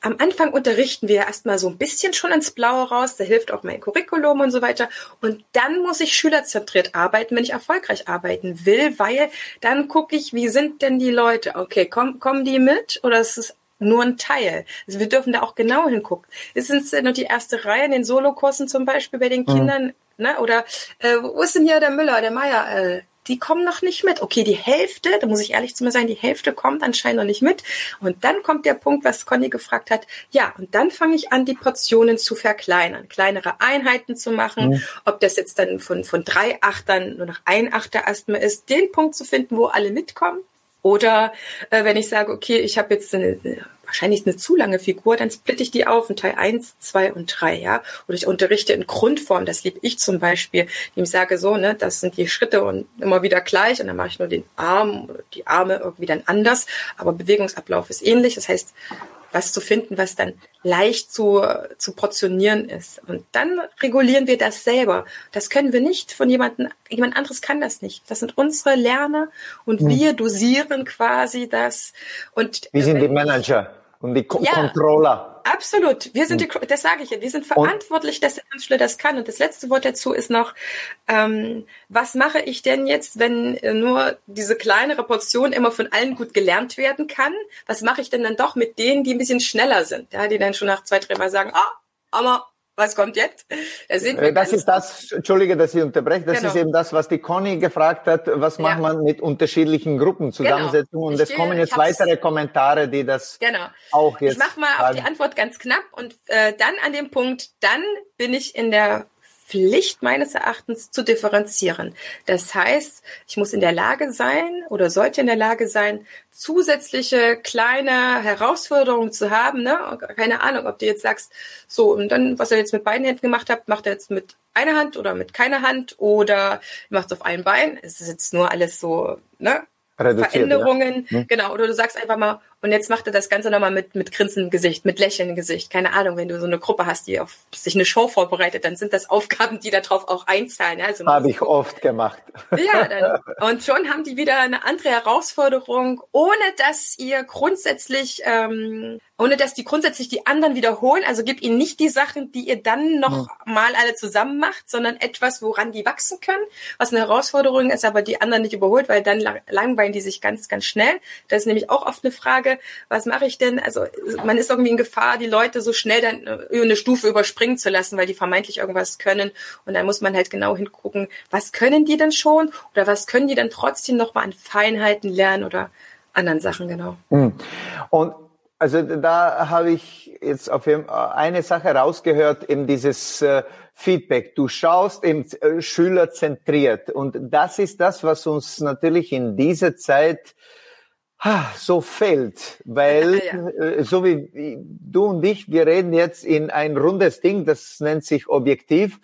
am Anfang unterrichten wir erstmal so ein bisschen schon ins Blaue raus, da hilft auch mein Curriculum und so weiter. Und dann muss ich schülerzentriert arbeiten, wenn ich erfolgreich arbeiten will, weil dann gucke ich, wie sind denn die Leute? Okay, komm, kommen die mit oder ist es nur ein Teil. Also wir dürfen da auch genau hingucken. Ist es nur die erste Reihe in den Solokursen zum Beispiel bei den mhm. Kindern? Ne? Oder äh, wo ist denn hier der Müller, der Meier? Äh, die kommen noch nicht mit. Okay, die Hälfte, da muss ich ehrlich zu mir sein, die Hälfte kommt anscheinend noch nicht mit. Und dann kommt der Punkt, was Conny gefragt hat. Ja, und dann fange ich an, die Portionen zu verkleinern, kleinere Einheiten zu machen. Mhm. Ob das jetzt dann von, von drei Achtern nur noch ein Achter erstmal ist, den Punkt zu finden, wo alle mitkommen. Oder äh, wenn ich sage, okay, ich habe jetzt eine, wahrscheinlich eine zu lange Figur, dann splitte ich die auf in Teil 1, 2 und 3, ja. Oder ich unterrichte in Grundform, das liebe ich zum Beispiel, indem ich sage so, ne, das sind die Schritte und immer wieder gleich und dann mache ich nur den Arm oder die Arme irgendwie dann anders, aber Bewegungsablauf ist ähnlich. Das heißt, was zu finden, was dann leicht zu, zu portionieren ist. Und dann regulieren wir das selber. Das können wir nicht von jemandem, jemand anderes kann das nicht. Das sind unsere Lerner und hm. wir dosieren quasi das. Und wir sind die Manager und die Ko ja, Controller. Absolut. Wir sind hm. die, das sage ich ja, wir sind verantwortlich, dass der Tanzschüler das kann. Und das letzte Wort dazu ist noch, ähm, was mache ich denn jetzt, wenn nur diese kleinere Portion immer von allen gut gelernt werden kann? Was mache ich denn dann doch mit denen, die ein bisschen schneller sind? Ja, die dann schon nach zwei, drei Mal sagen, ah, aber was kommt jetzt? Da äh, das ist das, Entschuldige, dass ich unterbreche, das genau. ist eben das, was die Conny gefragt hat, was ja. macht man mit unterschiedlichen Gruppenzusammensetzungen? Genau. Und es kommen jetzt weitere Kommentare, die das genau. auch jetzt. Ich mache mal sagen. auf die Antwort ganz knapp und äh, dann an dem Punkt, dann bin ich in der Pflicht meines Erachtens zu differenzieren. Das heißt, ich muss in der Lage sein oder sollte in der Lage sein, zusätzliche kleine Herausforderungen zu haben. Ne? Keine Ahnung, ob du jetzt sagst, so, und dann, was er jetzt mit beiden Händen gemacht hat, macht er jetzt mit einer Hand oder mit keiner Hand oder macht es auf einem Bein. Es ist jetzt nur alles so, ne? Veränderungen, ja. Hm. genau. Oder du sagst einfach mal, Und jetzt macht er das Ganze nochmal mit, mit grinsendem Gesicht, mit lächelndem Gesicht. Keine Ahnung, wenn du so eine Gruppe hast, die auf sich eine Show vorbereitet, dann sind das Aufgaben, die darauf auch einzahlen. Also Habe ich oft gemacht. Ja, dann, und schon haben die wieder eine andere Herausforderung, ohne dass ihr grundsätzlich ähm, ohne dass die grundsätzlich die anderen wiederholen. Also gib ihnen nicht die Sachen, die ihr dann noch ja. mal alle zusammen macht, sondern etwas, woran die wachsen können, was eine Herausforderung ist, aber die anderen nicht überholt, weil dann langweilen die sich ganz, ganz schnell. Das ist nämlich auch oft eine Frage, was mache ich denn? Also man ist irgendwie in Gefahr, die Leute so schnell dann äh, eine Stufe überspringen zu lassen, weil die vermeintlich irgendwas können. Und dann muss man halt genau hingucken, was können die denn schon oder was können die dann trotzdem noch mal an Feinheiten lernen oder anderen Sachen, genau. Hm. Und also da habe ich jetzt auf eine Sache rausgehört, eben dieses äh, Feedback. Du schaust eben äh, schülerzentriert. Und das ist das, was uns natürlich in dieser Zeit so fehlt, weil ja. Äh, so wie du und ich, wir reden jetzt in ein rundes Ding, das nennt sich objektiv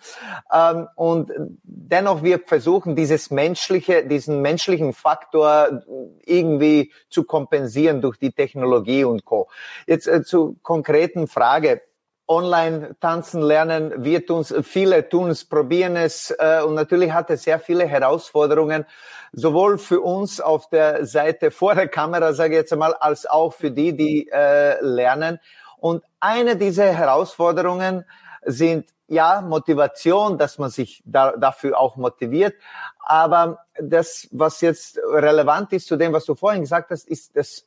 ähm, und dennoch wir versuchen dieses menschliche, diesen menschlichen Faktor irgendwie zu kompensieren durch die Technologie und Co. Jetzt äh, zu konkreten Frage online tanzen lernen. Wir tun viele tun es, probieren es äh, und natürlich hat es sehr viele Herausforderungen, sowohl für uns auf der Seite vor der Kamera, sage ich jetzt einmal, als auch für die, die äh, lernen. Und eine dieser Herausforderungen sind ja Motivation, dass man sich da, dafür auch motiviert. Aber das, was jetzt relevant ist zu dem, was du vorhin gesagt hast, ist das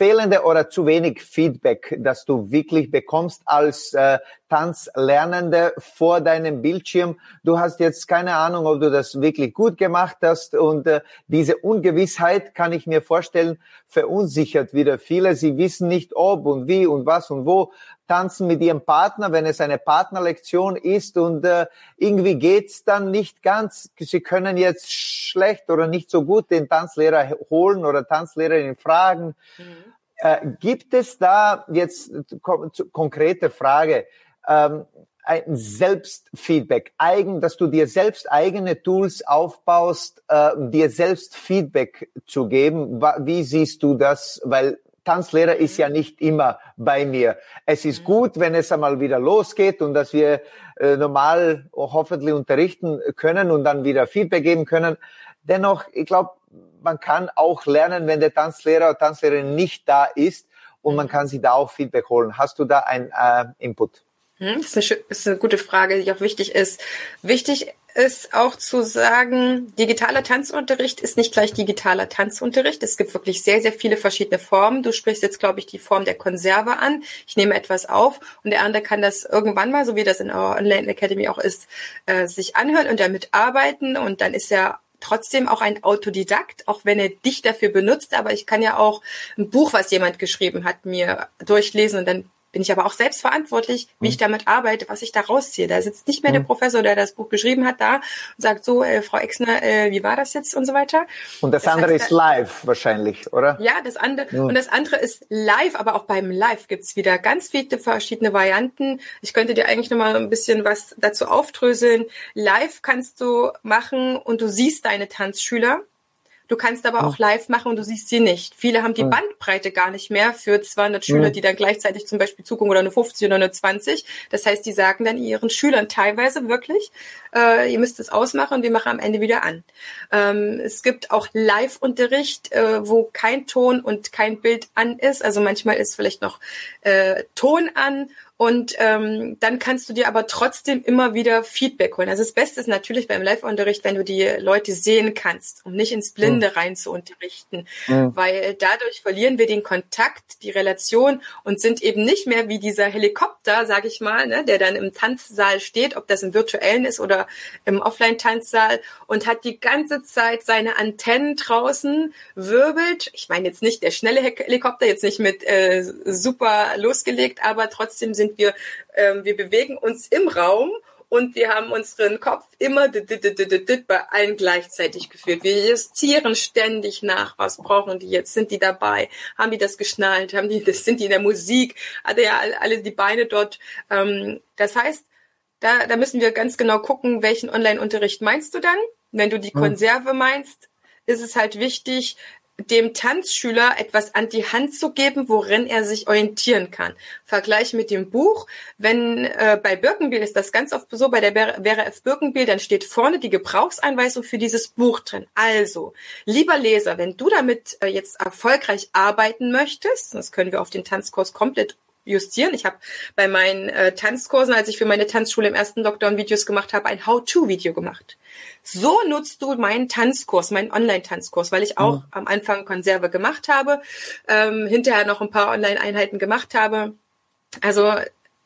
fehlende oder zu wenig Feedback, das du wirklich bekommst als äh, Tanzlernende vor deinem Bildschirm. Du hast jetzt keine Ahnung, ob du das wirklich gut gemacht hast und äh, diese Ungewissheit kann ich mir vorstellen, verunsichert wieder viele. Sie wissen nicht ob und wie und was und wo tanzen mit ihrem Partner, wenn es eine Partnerlektion ist und äh, irgendwie geht's dann nicht ganz. Sie können jetzt schlecht oder nicht so gut den Tanzlehrer holen oder Tanzlehrerin fragen. Mhm. Äh, gibt es da jetzt konkrete Frage? Ähm, ein Selbstfeedback, eigen, dass du dir selbst eigene Tools aufbaust, äh, dir selbst Feedback zu geben. Wie siehst du das? Weil Tanzlehrer ist ja nicht immer bei mir. Es ist gut, wenn es einmal wieder losgeht und dass wir äh, normal hoffentlich unterrichten können und dann wieder Feedback geben können. Dennoch, ich glaube, man kann auch lernen, wenn der Tanzlehrer oder Tanzlehrerin nicht da ist und man mhm. kann sich da auch Feedback holen. Hast du da ein äh, Input? Hm, das ist, eine, das ist eine gute Frage, die auch wichtig ist. Wichtig ist auch zu sagen, digitaler Tanzunterricht ist nicht gleich digitaler Tanzunterricht. Es gibt wirklich sehr, sehr viele verschiedene Formen. Du sprichst jetzt, glaube ich, die Form der Konserve an. Ich nehme etwas auf und der andere kann das irgendwann mal, so wie das in our Online Academy auch ist, äh, sich anhören und damit arbeiten und dann ist er trotzdem auch ein Autodidakt, auch wenn er dich dafür benutzt. Aber ich kann ja auch ein Buch, was jemand geschrieben hat, mir durchlesen und dann bin ich aber auch selbst verantwortlich, wie ich mhm. damit arbeite, was ich da rausziehe. Da sitzt nicht mehr der mhm. Professor, der das Buch geschrieben hat, da und sagt so, äh, Frau Exner, äh, wie war das jetzt und so weiter. Und das, das andere heißt, ist live wahrscheinlich, oder? Ja, das andere ja. und das andere ist live, aber auch beim Live gibt's wieder ganz viele verschiedene Varianten. Ich könnte dir eigentlich noch mal ein bisschen was dazu aufdröseln. Live kannst du machen und du siehst deine Tanzschüler Du kannst aber auch live machen und du siehst sie nicht. Viele haben die Bandbreite gar nicht mehr für 200 Schüler, die dann gleichzeitig zum Beispiel zugucken oder eine 50 oder eine 20. Das heißt, die sagen dann ihren Schülern teilweise wirklich, äh, ihr müsst es ausmachen und wir machen am Ende wieder an. Ähm, es gibt auch Live-Unterricht, äh, wo kein Ton und kein Bild an ist. Also manchmal ist vielleicht noch äh, Ton an und ähm, dann kannst du dir aber trotzdem immer wieder Feedback holen. Also das Beste ist natürlich beim Live-Unterricht, wenn du die Leute sehen kannst, um nicht ins Blinde mhm. rein zu unterrichten. Mhm. Weil dadurch verlieren wir den Kontakt, die Relation und sind eben nicht mehr wie dieser Helikopter, sag ich mal, ne, der dann im Tanzsaal steht, ob das im virtuellen ist oder im Offline-Tanzsaal und hat die ganze Zeit seine Antennen draußen, wirbelt. Ich meine jetzt nicht der schnelle Helikopter, jetzt nicht mit äh, super losgelegt, aber trotzdem sind wir, ähm, wir bewegen uns im Raum und wir haben unseren Kopf immer bei allen gleichzeitig geführt. Wir justieren ständig nach, was brauchen die jetzt? Sind die dabei? Haben die das geschnallt? Haben die, das sind die in der Musik? Hat er ja alle die Beine dort? Ähm, das heißt, da, da müssen wir ganz genau gucken, welchen Online-Unterricht meinst du dann? Wenn du die hm. Konserve meinst, ist es halt wichtig, dem Tanzschüler etwas an die Hand zu geben, worin er sich orientieren kann. Vergleich mit dem Buch. Wenn äh, bei Birkenbiel ist das ganz oft so, bei der Vera F. Birkenbiel, dann steht vorne die Gebrauchseinweisung für dieses Buch drin. Also, lieber Leser, wenn du damit äh, jetzt erfolgreich arbeiten möchtest, das können wir auf den Tanzkurs komplett justieren. Ich habe bei meinen äh, Tanzkursen, als ich für meine Tanzschule im ersten Lockdown Videos gemacht habe, ein How-to-Video gemacht. So nutzt du meinen Tanzkurs, meinen Online-Tanzkurs, weil ich auch mhm. am Anfang Konserve gemacht habe, ähm, hinterher noch ein paar Online-Einheiten gemacht habe. Also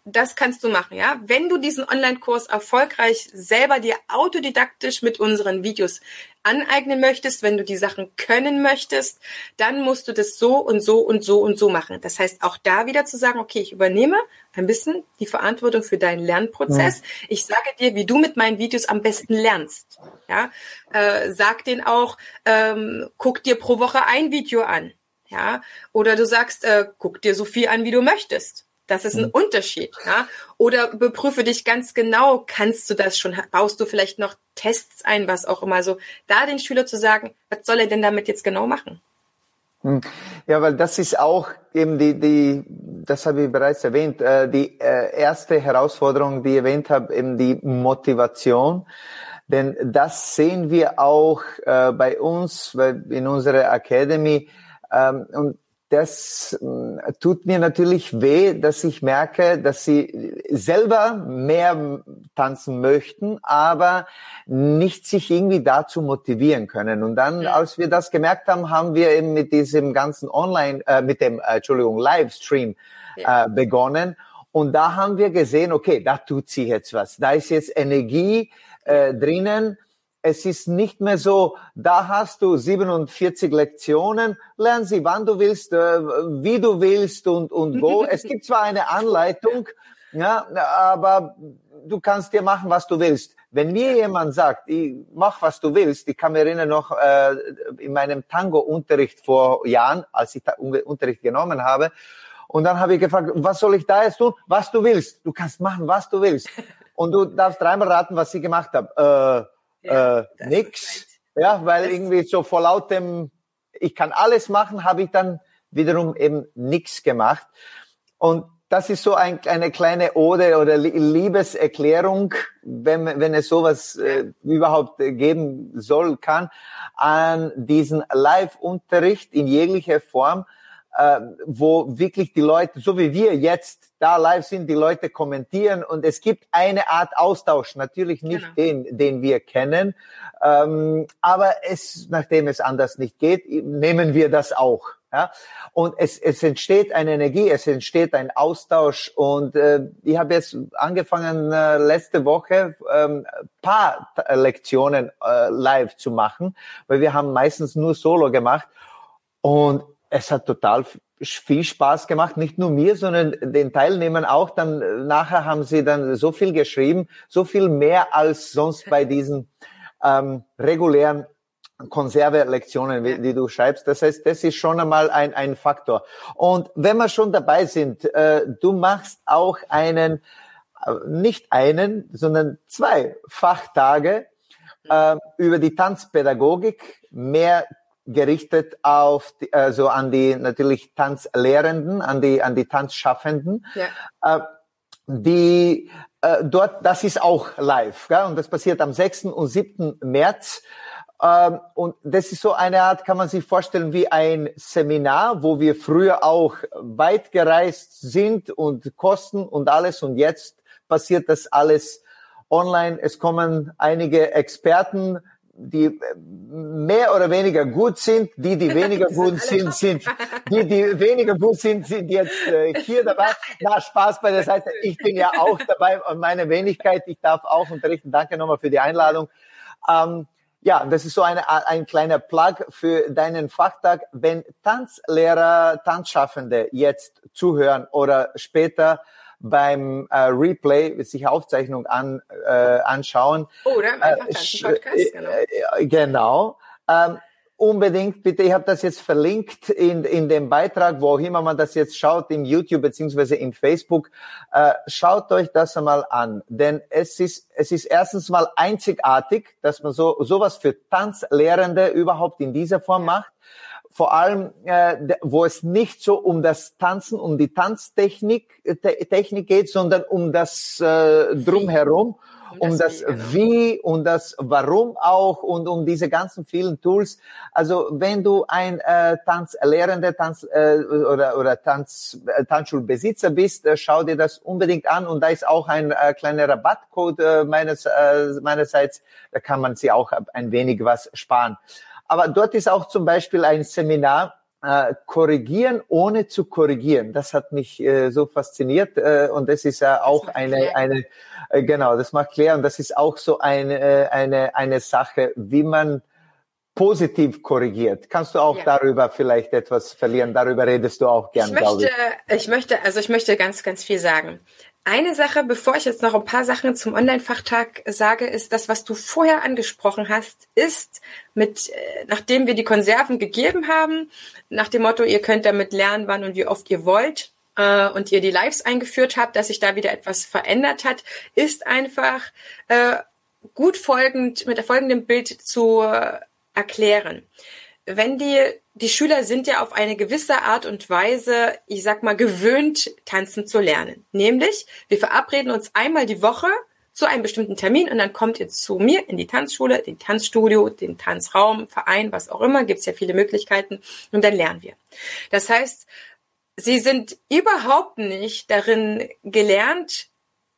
das kannst du machen, ja. Wenn du diesen Online-Kurs erfolgreich selber dir autodidaktisch mit unseren Videos aneignen möchtest, wenn du die Sachen können möchtest, dann musst du das so und so und so und so machen. Das heißt, auch da wieder zu sagen, okay, ich übernehme ein bisschen die Verantwortung für deinen Lernprozess. Ja. Ich sage dir, wie du mit meinen Videos am besten lernst. Ja, äh, sag den auch, ähm, guck dir pro Woche ein Video an. Ja, oder du sagst, äh, guck dir so viel an, wie du möchtest. Das ist ein mhm. Unterschied. Ja? Oder beprüfe dich ganz genau, kannst du das schon, baust du vielleicht noch Tests ein, was auch immer. So, da den Schüler zu sagen, was soll er denn damit jetzt genau machen? Hm. Ja, weil das ist auch eben die, die das habe ich bereits erwähnt, äh, die äh, erste Herausforderung, die ich erwähnt habe, eben die Motivation. Denn das sehen wir auch äh, bei uns, in unserer Academy. Ähm, und das äh, tut mir natürlich weh, dass ich merke, dass sie selber mehr tanzen möchten, aber nicht sich irgendwie dazu motivieren können. Und dann, ja. als wir das gemerkt haben, haben wir eben mit diesem ganzen Online, äh, mit dem, äh, Entschuldigung, Livestream ja. äh, begonnen. Und da haben wir gesehen, okay, da tut sich jetzt was. Da ist jetzt Energie äh, drinnen es ist nicht mehr so, da hast du 47 Lektionen, lern sie, wann du willst, äh, wie du willst und, und wo. es gibt zwar eine Anleitung, ja, aber du kannst dir machen, was du willst. Wenn mir jemand sagt, ich mach, was du willst, ich kann mir erinnern noch äh, in meinem Tango-Unterricht vor Jahren, als ich Unterricht genommen habe, und dann habe ich gefragt, was soll ich da jetzt tun? Was du willst. Du kannst machen, was du willst. Und du darfst dreimal raten, was sie gemacht habe. Äh, ja, äh, nix. Ja, weil irgendwie so vor lautem, ich kann alles machen, habe ich dann wiederum eben nix gemacht. Und das ist so ein, eine kleine Ode oder Liebeserklärung, wenn, wenn es sowas äh, überhaupt geben soll, kann, an diesen Live-Unterricht in jeglicher Form, äh, wo wirklich die Leute, so wie wir jetzt da live sind, die Leute kommentieren und es gibt eine Art Austausch, natürlich nicht genau. den, den wir kennen, ähm, aber es, nachdem es anders nicht geht, nehmen wir das auch. Ja? Und es, es entsteht eine Energie, es entsteht ein Austausch und äh, ich habe jetzt angefangen äh, letzte Woche ähm, paar Lektionen äh, live zu machen, weil wir haben meistens nur Solo gemacht und es hat total viel Spaß gemacht, nicht nur mir, sondern den Teilnehmern auch. Dann äh, nachher haben sie dann so viel geschrieben, so viel mehr als sonst bei diesen ähm, regulären Konserve-Lektionen, die du schreibst. Das heißt, das ist schon einmal ein, ein Faktor. Und wenn wir schon dabei sind, äh, du machst auch einen, äh, nicht einen, sondern zwei Fachtage äh, über die Tanzpädagogik, mehr gerichtet auf die, also an die natürlich Tanzlehrenden, an die an die Tanzschaffenden. Ja. Äh, die äh, dort, das ist auch live, gell? und das passiert am 6. und 7. März. Ähm, und das ist so eine Art, kann man sich vorstellen, wie ein Seminar, wo wir früher auch weit gereist sind und Kosten und alles. Und jetzt passiert das alles online. Es kommen einige Experten, die mehr oder weniger gut sind, die, die weniger gut sind, sind, die, die weniger gut sind, sind jetzt äh, hier dabei. Na, Spaß bei der Seite. Ich bin ja auch dabei und meine Wenigkeit, ich darf auch unterrichten. Danke nochmal für die Einladung. Ähm, ja, das ist so eine, ein kleiner Plug für deinen Fachtag. Wenn Tanzlehrer, Tanzschaffende jetzt zuhören oder später beim äh, Replay sich Aufzeichnung an, äh, anschauen. Oder einfach äh, Podcast, genau. Äh, genau. Ähm, unbedingt, bitte, ich habe das jetzt verlinkt in, in dem Beitrag, wo immer man das jetzt schaut, im YouTube beziehungsweise im Facebook. Äh, schaut euch das einmal an, denn es ist, es ist erstens mal einzigartig, dass man so sowas für Tanzlehrende überhaupt in dieser Form macht vor allem, äh, wo es nicht so um das Tanzen, um die Tanztechnik äh, Technik geht, sondern um das äh, drumherum um das, das Wie und das Warum auch und um diese ganzen vielen Tools. Also wenn du ein äh, Tanzlehrender Tanz, äh, oder, oder Tanz, äh, Tanzschulbesitzer bist, äh, schau dir das unbedingt an und da ist auch ein äh, kleiner Rabattcode äh, meines, äh, meinerseits, da kann man sie auch ein wenig was sparen. Aber dort ist auch zum Beispiel ein Seminar, äh, korrigieren ohne zu korrigieren. Das hat mich äh, so fasziniert äh, und das ist ja auch eine eine äh, genau, das macht klären. Das ist auch so eine äh, eine eine Sache, wie man positiv korrigiert. Kannst du auch ja. darüber vielleicht etwas verlieren? Darüber redest du auch gern, ich möchte, ich. ich möchte, also ich möchte ganz, ganz viel sagen. Eine Sache, bevor ich jetzt noch ein paar Sachen zum Online-Fachtag sage, ist das, was du vorher angesprochen hast, ist mit, äh, nachdem wir die Konserven gegeben haben, nach dem Motto, ihr könnt damit lernen, wann und wie oft ihr wollt, äh, und ihr die Lives eingeführt habt, dass sich da wieder etwas verändert hat, ist einfach äh, gut folgend mit folgendem Bild zu äh, erklären. Wenn die die Schüler sind ja auf eine gewisse Art und Weise, ich sag mal, gewöhnt, tanzen zu lernen. Nämlich, wir verabreden uns einmal die Woche zu einem bestimmten Termin und dann kommt ihr zu mir in die Tanzschule, den Tanzstudio, den Tanzraum, Verein, was auch immer, gibt's ja viele Möglichkeiten und dann lernen wir. Das heißt, sie sind überhaupt nicht darin gelernt,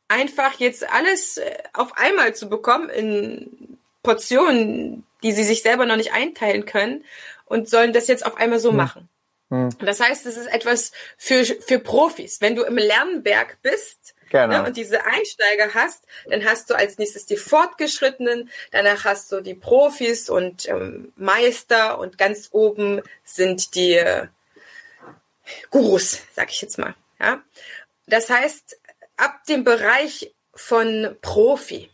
einfach jetzt alles äh, auf einmal zu bekommen in Portionen, die sie sich selber noch nicht einteilen können und sollen das jetzt auf einmal so hm. machen. Hm. Das heißt, es ist etwas für, für Profis. Wenn du im Lernberg bist, Genau. Ne, und diese Einsteiger hast, dann hast du als nächstes die Fortgeschrittenen, danach hast du die Profis und ähm, Meister und ganz oben sind die äh, Gurus, sag ich jetzt mal. Ja? Das heißt, ab dem Bereich von Profi,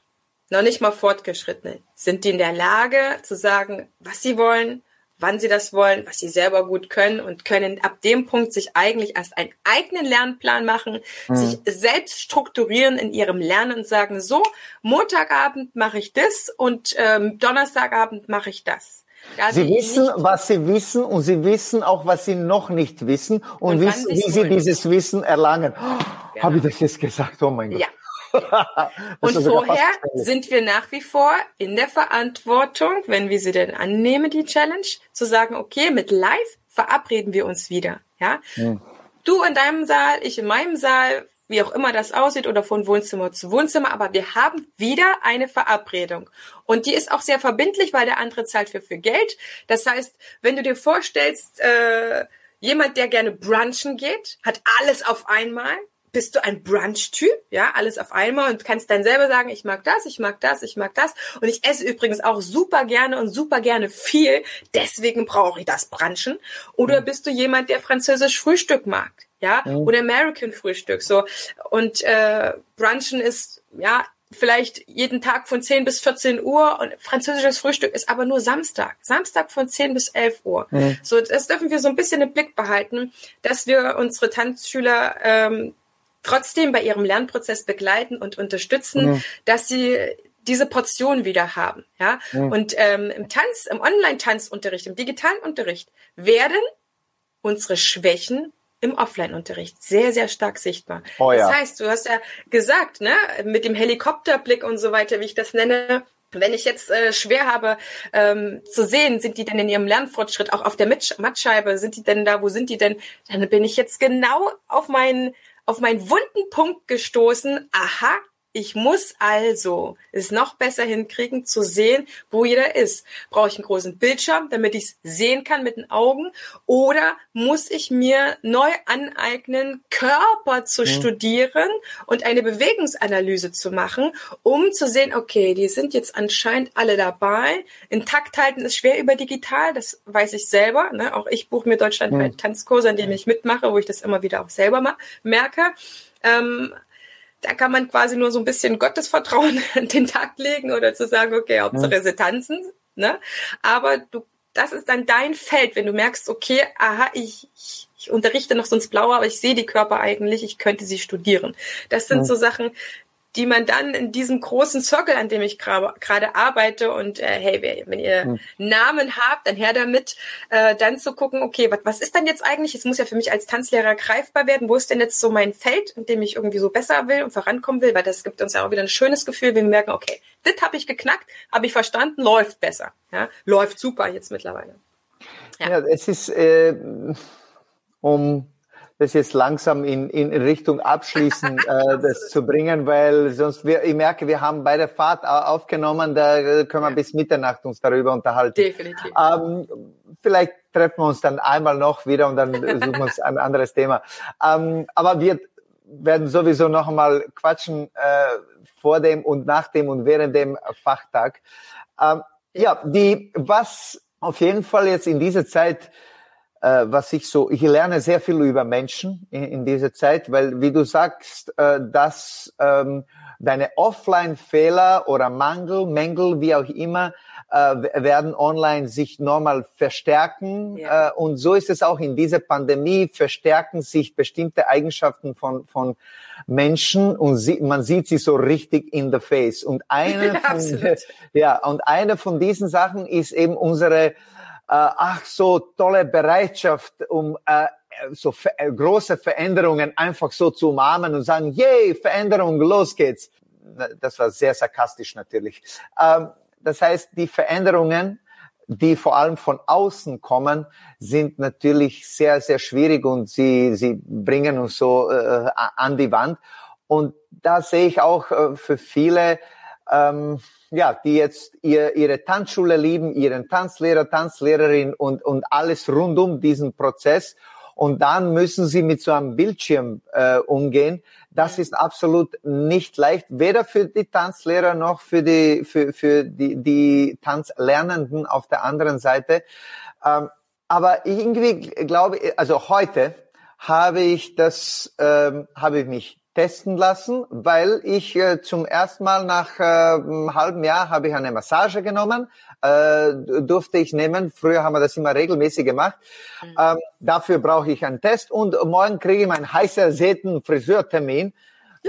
noch nicht mal Fortgeschrittene, sind die in der Lage zu sagen, was sie wollen, wann sie das wollen, was sie selber gut können und können ab dem Punkt sich eigentlich erst einen eigenen Lernplan machen, mhm. sich selbst strukturieren in ihrem Lernen und sagen, so, Montagabend mache ich das und ähm, Donnerstagabend mache ich das. Da sie wissen, was sie wissen und sie wissen auch, was sie noch nicht wissen und, und wissen, wie sie dieses Wissen erlangen. Oh, genau. Habe ich das jetzt gesagt? Oh mein Gott. Ja. und vorher sind wir nach wie vor in der Verantwortung, wenn wir sie denn annehmen, die Challenge, zu sagen, okay, mit Live verabreden wir uns wieder. Ja. Hm. Du in deinem Saal, ich in meinem Saal, wie auch immer das aussieht oder von Wohnzimmer zu Wohnzimmer, aber wir haben wieder eine Verabredung. Und die ist auch sehr verbindlich, weil der andere zahlt für, für Geld. Das heißt, wenn du dir vorstellst, äh, jemand, der gerne brunchen geht, hat alles auf einmal, bist du ein Brunch-Typ, ja, alles auf einmal und kannst dann selber sagen, ich mag das, ich mag das, ich mag das. Und ich esse übrigens auch super gerne und super gerne viel, deswegen brauche ich das Brunchen. Oder bist du jemand, der französisch Frühstück mag, ja, mhm. oder American Frühstück, so. Und äh, Brunchen ist, ja, vielleicht jeden Tag von 10 bis 14 Uhr und französisches Frühstück ist aber nur Samstag. Samstag von 10 bis 11 Uhr. Mhm. So, das dürfen wir so ein bisschen im Blick behalten, dass wir unsere Tanzschüler ähm, trotzdem bei ihrem Lernprozess begleiten und unterstützen, mhm. dass sie diese Portion wieder haben. Ja? Mhm. Und ähm, im Tanz, im Online-Tanzunterricht, im digitalen Unterricht werden unsere Schwächen im Offline-Unterricht sehr, sehr stark sichtbar. Oh, ja. Das heißt, du hast ja gesagt, ne, mit dem Helikopterblick und so weiter, wie ich das nenne, wenn ich jetzt äh, schwer habe ähm, zu sehen, sind die denn in ihrem Lernfortschritt auch auf der Mattscheibe, sind die denn da, wo sind die denn? Dann bin ich jetzt genau auf meinen auf meinen wunden Punkt gestoßen. Aha, ich muss also es noch besser hinkriegen, zu sehen, wo jeder ist. Brauche ich einen großen Bildschirm, damit ich es sehen kann mit den Augen? Oder muss ich mir neu aneignen, Körper zu mhm. studieren und eine Bewegungsanalyse zu machen, um zu sehen, okay, die sind jetzt anscheinend alle dabei. In Takt halten ist schwer über digital, das weiß ich selber. Ne? Auch ich buche mir deutschlandweit mhm. Tanzkurse, an denen ich mitmache, wo ich das immer wieder auch selber merke. Ähm, da kann man quasi nur so ein bisschen Gottesvertrauen an den Tag legen oder zu sagen, okay, Hauptsache sie tanzen, ne? Aber du, das ist dann dein Feld, wenn du merkst, okay, aha, ich, ich, ich unterrichte noch sonst blau, aber ich sehe die Körper eigentlich, ich könnte sie studieren. Das sind so Sachen, die man dann in diesem großen Circle, an dem ich gerade arbeite und äh, hey, wenn ihr mhm. Namen habt, dann her damit, äh, dann zu gucken, okay, was, was ist denn jetzt eigentlich? Es muss ja für mich als Tanzlehrer greifbar werden. Wo ist denn jetzt so mein Feld, in dem ich irgendwie so besser will und vorankommen will? Weil das gibt uns ja auch wieder ein schönes Gefühl, wenn wir merken, okay, das habe ich geknackt, habe ich verstanden, läuft besser. Ja, läuft super jetzt mittlerweile. Ja, ja es ist äh, um das jetzt langsam in, in Richtung Abschließen äh, das zu bringen, weil sonst wir, ich merke, wir haben bei der Fahrt aufgenommen, da können wir ja. bis Mitternacht uns darüber unterhalten. Definitiv. Ähm, vielleicht treffen wir uns dann einmal noch wieder und dann suchen wir uns ein anderes Thema. Ähm, aber wir werden sowieso noch einmal quatschen äh, vor dem und nach dem und während dem Fachtag. Ähm, ja, die was auf jeden Fall jetzt in dieser Zeit äh, was ich so, ich lerne sehr viel über Menschen in, in dieser Zeit, weil wie du sagst, äh, dass ähm, deine Offline-Fehler oder Mangel, Mängel, wie auch immer, äh, werden online sich normal verstärken. Ja. Äh, und so ist es auch in dieser Pandemie, verstärken sich bestimmte Eigenschaften von, von Menschen und sie, man sieht sie so richtig in the face. Und eine, ja, von, ja, und eine von diesen Sachen ist eben unsere ach so tolle Bereitschaft, um äh, so äh, große Veränderungen einfach so zu umarmen und sagen, yay, Veränderung, los geht's. Das war sehr sarkastisch natürlich. Ähm, das heißt, die Veränderungen, die vor allem von außen kommen, sind natürlich sehr, sehr schwierig und sie, sie bringen uns so äh, an die Wand. Und da sehe ich auch äh, für viele, ähm, ja, die jetzt ihr, ihre Tanzschule lieben, ihren Tanzlehrer, Tanzlehrerin und, und alles rund um diesen Prozess. Und dann müssen sie mit so einem Bildschirm äh, umgehen. Das ist absolut nicht leicht, weder für die Tanzlehrer noch für die, für, für die, die Tanzlernenden auf der anderen Seite. Ähm, aber irgendwie glaube also heute habe ich das, ähm, habe ich mich testen lassen, weil ich äh, zum ersten Mal nach äh, einem halben Jahr habe ich eine Massage genommen, äh, durfte ich nehmen. Früher haben wir das immer regelmäßig gemacht. Mhm. Ähm, dafür brauche ich einen Test und morgen kriege ich meinen heiß ersehnten Friseurtermin.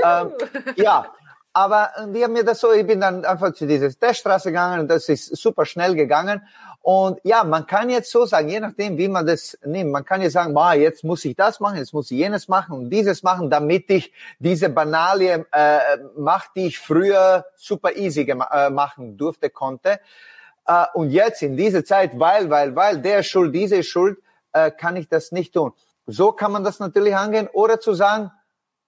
Ähm, ja, aber die haben mir das so, ich bin dann einfach zu dieser Teststraße gegangen und das ist super schnell gegangen. Und ja, man kann jetzt so sagen, je nachdem, wie man das nimmt, man kann jetzt sagen, boah, jetzt muss ich das machen, jetzt muss ich jenes machen und dieses machen, damit ich diese Banalie äh, mache, die ich früher super easy äh, machen durfte, konnte. Äh, und jetzt in dieser Zeit, weil, weil, weil, der schuld, diese schuld, äh, kann ich das nicht tun. So kann man das natürlich angehen. Oder zu sagen,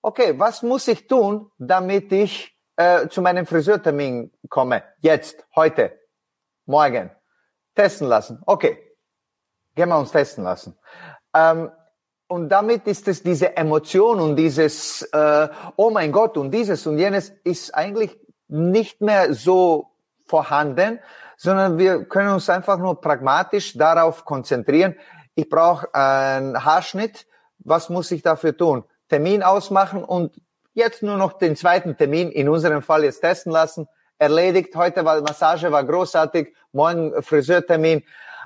okay, was muss ich tun, damit ich äh, zu meinem Friseurtermin komme? Jetzt, heute, morgen Testen lassen. Okay. Gehen wir uns testen lassen. Ähm, und damit ist es diese Emotion und dieses, äh, oh mein Gott, und dieses und jenes ist eigentlich nicht mehr so vorhanden, sondern wir können uns einfach nur pragmatisch darauf konzentrieren. Ich brauche einen Haarschnitt. Was muss ich dafür tun? Termin ausmachen und jetzt nur noch den zweiten Termin, in unserem Fall jetzt testen lassen erledigt. Heute war Massage, war großartig. Morgen Friseurtermin.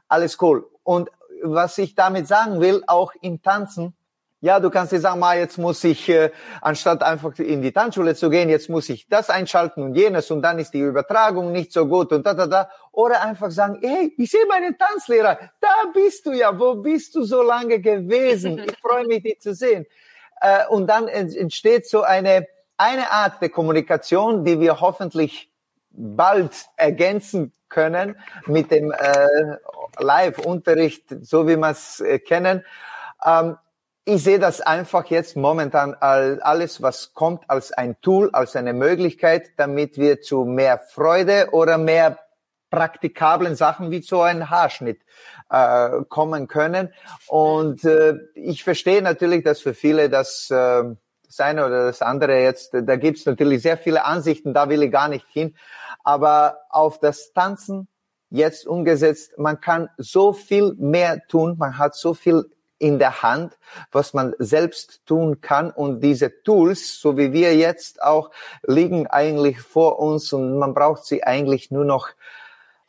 Alles cool. Und was ich damit sagen will, auch im Tanzen, ja, du kannst dir sagen, mal, jetzt muss ich, äh, anstatt einfach in die Tanzschule zu gehen, jetzt muss ich das einschalten und jenes und dann ist die Übertragung nicht so gut und da, da, da. Oder einfach sagen, hey, ich sehe meinen Tanzlehrer, da bist du ja, wo bist du so lange gewesen? Ich freue mich, dich zu sehen. Äh, und dann entsteht so eine, eine Art der Kommunikation, die wir hoffentlich bald ergänzen können mit dem äh, Live-Unterricht, so wie wir es äh, kennen. Ähm, ich sehe das einfach jetzt momentan als alles, was kommt, als ein Tool, als eine Möglichkeit, damit wir zu mehr Freude oder mehr praktikablen Sachen wie so ein Haarschnitt äh, kommen können. Und äh, ich verstehe natürlich, dass für viele das äh, das eine oder das andere jetzt, da gibt's natürlich sehr viele Ansichten, da will ich gar nicht hin. Aber auf das Tanzen jetzt umgesetzt, man kann so viel mehr tun, man hat so viel in der Hand, was man selbst tun kann. Und diese Tools, so wie wir jetzt auch, liegen eigentlich vor uns und man braucht sie eigentlich nur noch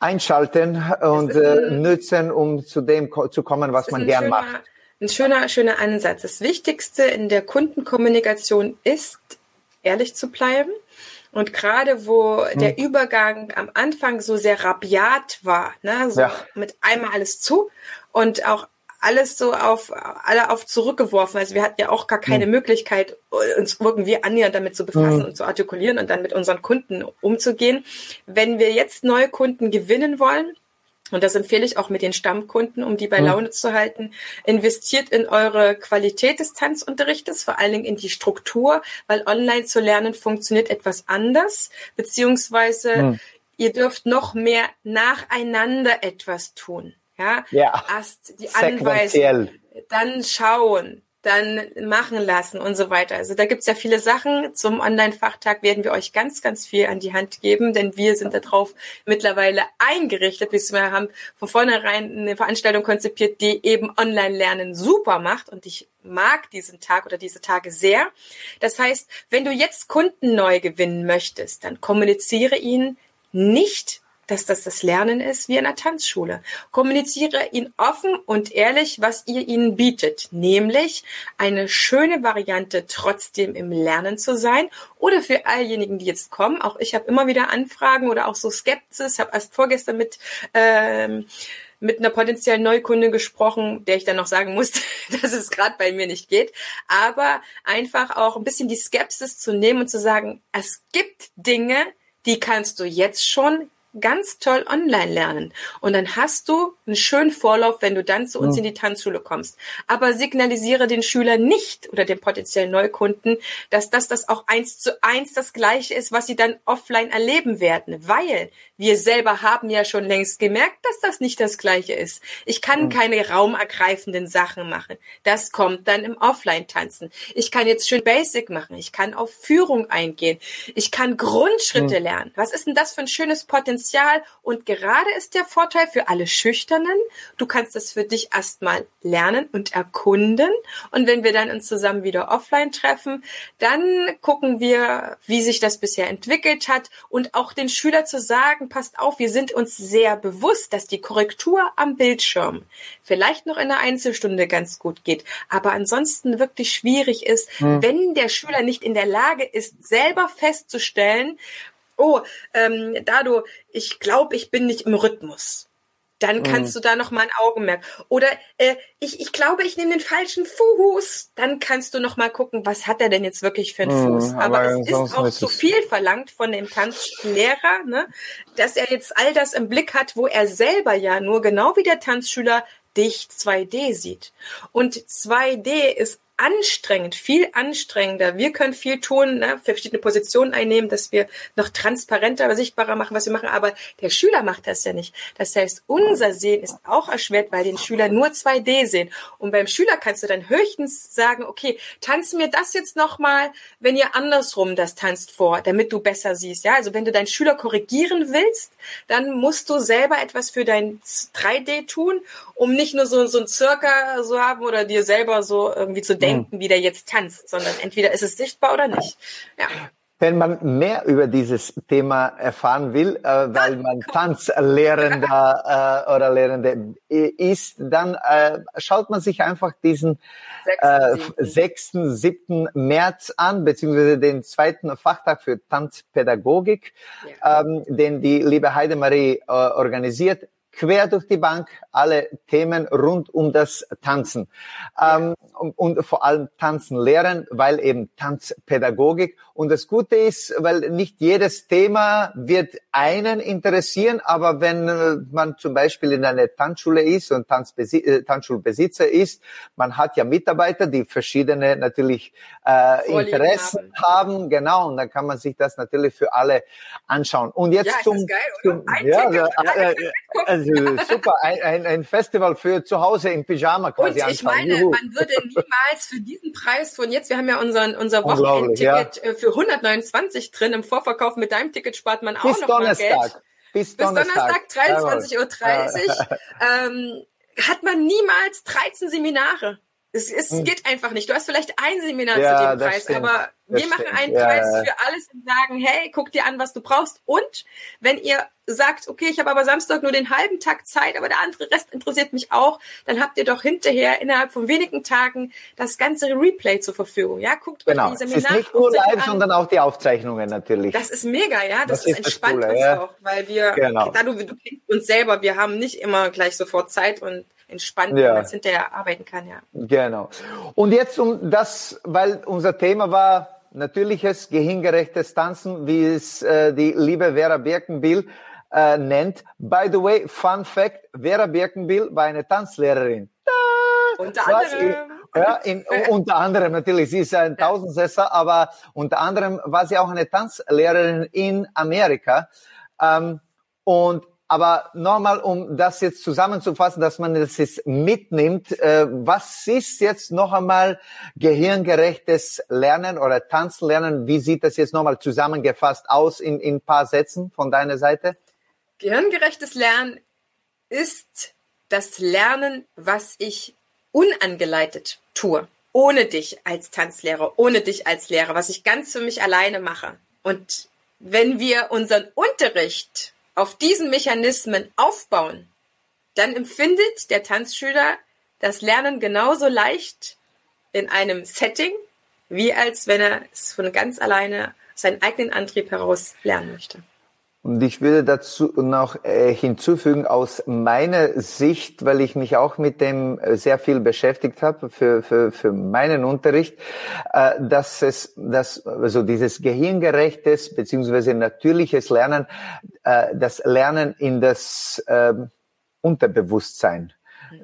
einschalten und äh, nützen, um zu dem zu kommen, was man gern macht ein schöner, schöner Ansatz. Das Wichtigste in der Kundenkommunikation ist, ehrlich zu bleiben. Und gerade wo hm. der Übergang am Anfang so sehr rabiat war, ne, so ja. mit einmal alles zu und auch alles so auf alle auf zurückgeworfen. Also wir hatten ja auch gar keine mhm. Möglichkeit, uns irgendwie annähernd damit zu befassen mhm. und zu artikulieren und dann mit unseren Kunden umzugehen. Wenn wir jetzt neue Kunden gewinnen wollen, und das empfehle ich auch mit den Stammkunden, um die bei. Laune zu halten. Investiert in eure Qualität des Tanzunterrichtes, vor allen Dingen in die Struktur, weil online zu lernen funktioniert etwas anders, beziehungsweise mhm. ihr dürft noch mehr nacheinander etwas tun. Ja, ja. erst die Anweisung, dann schauen, dann machen lassen und so weiter. Also da gibt's ja viele Sachen. Zum Online-Fachtag werden wir euch ganz, ganz viel an die Hand geben, denn wir sind darauf mittlerweile eingerichtet. Wir haben von vornherein eine Veranstaltung konzipiert, die eben Online-Lernen super macht und ich mag diesen Tag oder diese Tage sehr. Das heißt, wenn du jetzt Kunden neu gewinnen möchtest, dann kommuniziere ihnen nicht dass das das Lernen ist wie in einer Tanzschule. Kommuniziere ihnen offen und ehrlich, was ihr ihnen bietet, nämlich eine schöne Variante trotzdem im Lernen zu sein oder für allejenigen, die jetzt kommen. Auch ich habe immer wieder Anfragen oder auch so Skepsis. Habe erst vorgestern mit ähm, mit einer potenziellen Neukunde gesprochen, der ich dann noch sagen musste, dass es gerade bei mir nicht geht. Aber einfach auch ein bisschen die Skepsis zu nehmen und zu sagen, es gibt Dinge, die kannst du jetzt schon ganz toll online lernen. Und dann hast du einen schönen Vorlauf, wenn du dann zu uns ja. in die Tanzschule kommst. Aber signalisiere den Schülern nicht oder den potenziellen Neukunden, dass das das auch eins zu eins das Gleiche ist, was sie dann offline erleben werden. Weil wir selber haben ja schon längst gemerkt, dass das nicht das Gleiche ist. Ich kann ja. keine raumergreifenden Sachen machen. Das kommt dann im Offline-Tanzen. Ich kann jetzt schön Basic machen. Ich kann auf Führung eingehen. Ich kann Grundschritte ja. lernen. Was ist denn das für ein schönes Potenzial? Potenzial. Und gerade ist der Vorteil für alle Schüchternen, du kannst das für dich erstmal lernen und erkunden. Und wenn wir dann uns zusammen wieder offline treffen, dann gucken wir, wie sich das bisher entwickelt hat. Und auch den Schüler zu sagen, passt auf, wir sind uns sehr bewusst, dass die Korrektur am Bildschirm vielleicht noch in der Einzelstunde ganz gut geht, aber ansonsten wirklich schwierig ist, hm. wenn der Schüler nicht in der Lage ist, selber festzustellen, oh, ähm, Dado, ich glaube, ich bin nicht im Rhythmus. Dann mhm. kannst mhm. du da noch mal ein Augenmerk. Oder äh, ich, ich glaube, ich nehme den falschen Fuß. Dann kannst du noch mal gucken, was hat er denn jetzt wirklich für einen mhm, Fuß. Aber, aber es ist auch zu viel verlangt von dem Tanzlehrer, ne, dass er jetzt all das im Blick hat, wo er selber ja nur genau wie der Tanzschüler dich 2D sieht. Und 2D ist anstrengend, viel anstrengender. Wir können viel tun, ne, verschiedene Positionen einnehmen, dass wir noch transparenter, sichtbarer machen, was wir machen, aber der Schüler macht das ja nicht. Das heißt, unser Sehen ist auch erschwert, weil den Schüler nur 2D sehen. Und beim Schüler kannst du dann höchstens sagen, okay, tanz mir das jetzt nochmal, wenn ihr andersrum das tanzt vor, damit du besser siehst. Ja, also wenn du deinen Schüler korrigieren willst, dann musst du selber etwas für dein 3D tun, um nicht nur so, so ein Circa so haben oder dir selber so irgendwie zu denken, denken, wie der jetzt tanzt, sondern entweder ist es sichtbar oder nicht. Ja. Wenn man mehr über dieses Thema erfahren will, äh, weil man Tanzlehrender äh, oder Lehrende ist, dann äh, schaut man sich einfach diesen 6. 7. Äh, März an, beziehungsweise den zweiten Fachtag für Tanzpädagogik, ja. ähm, den die liebe Heidemarie äh, organisiert quer durch die Bank alle Themen rund um das Tanzen ähm, und, vor allem Tanzen lehren, weil eben Tanzpädagogik. Und das Gute ist, weil nicht jedes Thema wird einen interessieren, aber wenn äh, man zum Beispiel in einer Tanzschule ist und Tanzbesi äh, Tanzschulbesitzer ist, man hat ja Mitarbeiter, die verschiedene natürlich äh, Interessen haben. haben. genau, und dann kann man sich das natürlich für alle anschauen. Und jetzt ja, zum, zum ja, äh, also super, ein, ein, ein Festival für zu Hause im Pyjama quasi Und ich meine, Juhu. man würde niemals für diesen Preis von jetzt, wir haben ja unseren, unser Wochenendticket ja. Äh, für 129 drin, im Vorverkauf mit deinem Ticket spart man auch Bis noch Donnerstag. mal Geld. Bis Donnerstag. Bis Donnerstag, 23.30 Uhr. ähm, hat man niemals 13 Seminare. Es, es hm. geht einfach nicht. Du hast vielleicht ein Seminar ja, zu dem Preis, stimmt. aber wir machen einen ja, Preis für alles und sagen, hey, guck dir an, was du brauchst. Und wenn ihr sagt, okay, ich habe aber Samstag nur den halben Tag Zeit, aber der andere Rest interessiert mich auch, dann habt ihr doch hinterher innerhalb von wenigen Tagen das ganze Replay zur Verfügung. Ja, guckt genau. euch die Seminare Es ist nicht nur live, an. sondern auch die Aufzeichnungen natürlich. Das ist mega, ja. Das, das ist, entspannt uns ja. auch, weil wir, genau. da du, du kennst uns selber, wir haben nicht immer gleich sofort Zeit und entspannt, ja. man hinterher arbeiten kann, ja. Genau. Und jetzt um das, weil unser Thema war natürliches, gehirngerechtes Tanzen, wie es äh, die liebe Vera Birkenbill äh, nennt. By the way, Fun Fact, Vera Birkenbill war eine Tanzlehrerin. Da, unter anderem. ja, in, unter anderem natürlich, sie ist ein Tausendsesser, aber unter anderem war sie auch eine Tanzlehrerin in Amerika. Ähm, und aber nochmal, um das jetzt zusammenzufassen, dass man das jetzt mitnimmt, äh, was ist jetzt noch einmal gehirngerechtes Lernen oder Tanzen lernen? Wie sieht das jetzt nochmal zusammengefasst aus in ein paar Sätzen von deiner Seite? Gehirngerechtes Lernen ist das Lernen, was ich unangeleitet tue. Ohne dich als Tanzlehrer, ohne dich als Lehrer, was ich ganz für mich alleine mache. Und wenn wir unseren Unterricht auf diesen Mechanismen aufbauen, dann empfindet der Tanzschüler das Lernen genauso leicht in einem Setting, wie als wenn er es von ganz alleine seinen eigenen Antrieb heraus lernen möchte. Und ich würde dazu noch äh, hinzufügen, aus meiner Sicht, weil ich mich auch mit dem äh, sehr viel beschäftigt habe für, für, für meinen Unterricht, äh, dass es, dass, also dieses gehirngerechtes beziehungsweise natürliches Lernen, das Lernen in das ähm, Unterbewusstsein,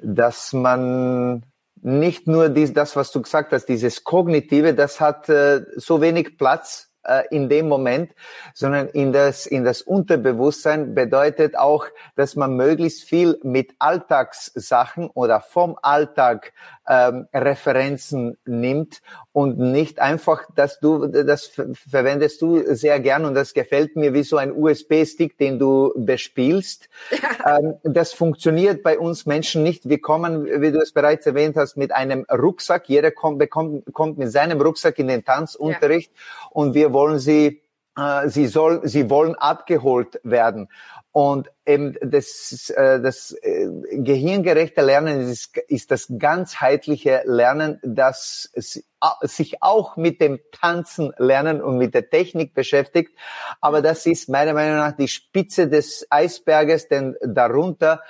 dass man nicht nur dies, das, was du gesagt hast, dieses Kognitive, das hat so wenig Platz in dem Moment, sondern in das, in das Unterbewusstsein bedeutet auch, dass man möglichst viel mit Alltagssachen oder vom Alltag ähm, Referenzen nimmt und nicht einfach, dass du, das verwendest du sehr gern und das gefällt mir wie so ein USB-Stick, den du bespielst. ähm, das funktioniert bei uns Menschen nicht. Wir kommen, wie du es bereits erwähnt hast, mit einem Rucksack. Jeder kommt, bekommt, kommt mit seinem Rucksack in den Tanzunterricht ja. und wir wollen sie äh, Sie, soll, sie wollen abgeholt werden. Und eben das, äh, das äh, gehirngerechte Lernen ist, ist das ganzheitliche Lernen, das sich auch mit dem Tanzen lernen und mit der Technik beschäftigt. Aber das ist meiner Meinung nach die Spitze des Eisberges, denn darunter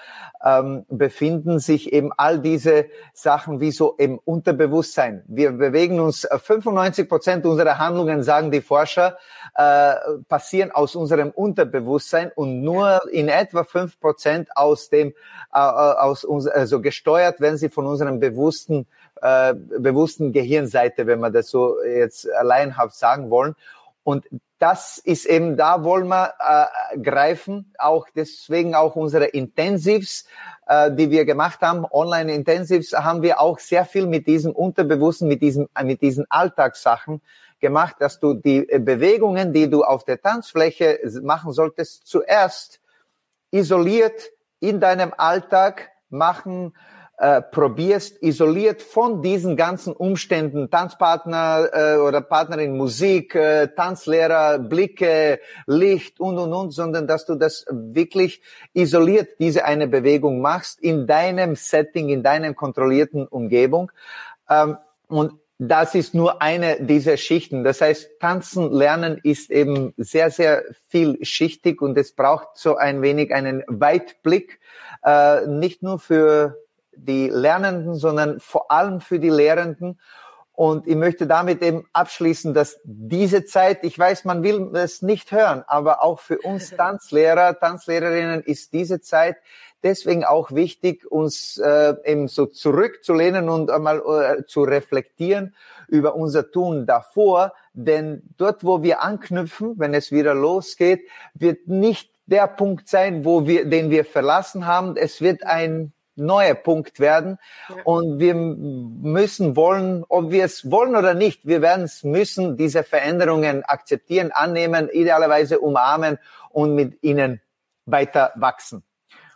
ähm, befinden sich eben all diese Sachen wie so im Unterbewusstsein. Wir bewegen uns 95 Prozent unserer Handlungen, sagen die Forscher, äh, passieren aus unserem Unterbewusstsein und nur in etwa fünf Prozent aus dem, äh, aus uns, also gesteuert werden sie von unserem bewussten, äh, bewussten Gehirnseite, wenn wir das so jetzt alleinhaft sagen wollen. Und das ist eben, da wollen wir äh, greifen, auch deswegen auch unsere Intensives, äh, die wir gemacht haben, Online-Intensives, haben wir auch sehr viel mit diesem Unterbewussten, mit diesem, mit diesen Alltagssachen gemacht, dass du die Bewegungen, die du auf der Tanzfläche machen solltest, zuerst isoliert in deinem Alltag machen, äh, probierst, isoliert von diesen ganzen Umständen, Tanzpartner äh, oder Partnerin, Musik, äh, Tanzlehrer, Blicke, Licht und und und, sondern dass du das wirklich isoliert diese eine Bewegung machst in deinem Setting, in deinem kontrollierten Umgebung. Ähm, und das ist nur eine dieser Schichten. Das heißt, tanzen lernen ist eben sehr, sehr vielschichtig und es braucht so ein wenig einen Weitblick, äh, nicht nur für die Lernenden, sondern vor allem für die Lehrenden. Und ich möchte damit eben abschließen, dass diese Zeit, ich weiß, man will es nicht hören, aber auch für uns Tanzlehrer, Tanzlehrerinnen ist diese Zeit deswegen auch wichtig, uns äh, eben so zurückzulehnen und einmal äh, zu reflektieren über unser Tun davor. Denn dort, wo wir anknüpfen, wenn es wieder losgeht, wird nicht der Punkt sein, wo wir, den wir verlassen haben. Es wird ein neuer Punkt werden. Ja. Und wir müssen wollen, ob wir es wollen oder nicht, wir werden es müssen, diese Veränderungen akzeptieren, annehmen, idealerweise umarmen und mit ihnen weiter wachsen.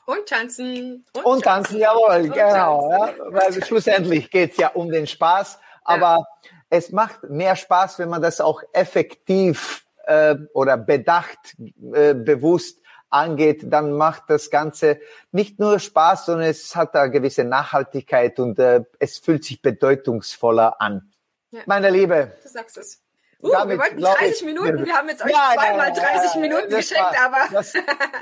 Und tanzen. Und, und tanzen, jawohl, und genau. Tanzen. Ja, weil schlussendlich geht's ja um den Spaß. Aber ja. es macht mehr Spaß, wenn man das auch effektiv äh, oder bedacht, äh, bewusst angeht, dann macht das Ganze nicht nur Spaß, sondern es hat da gewisse Nachhaltigkeit und äh, es fühlt sich bedeutungsvoller an. Ja. Meine Liebe. Du sagst es. Uh, wir wollten 30 ich, Minuten, wir haben jetzt euch ja, zweimal ja, 30 Minuten geschenkt, war, aber. Das,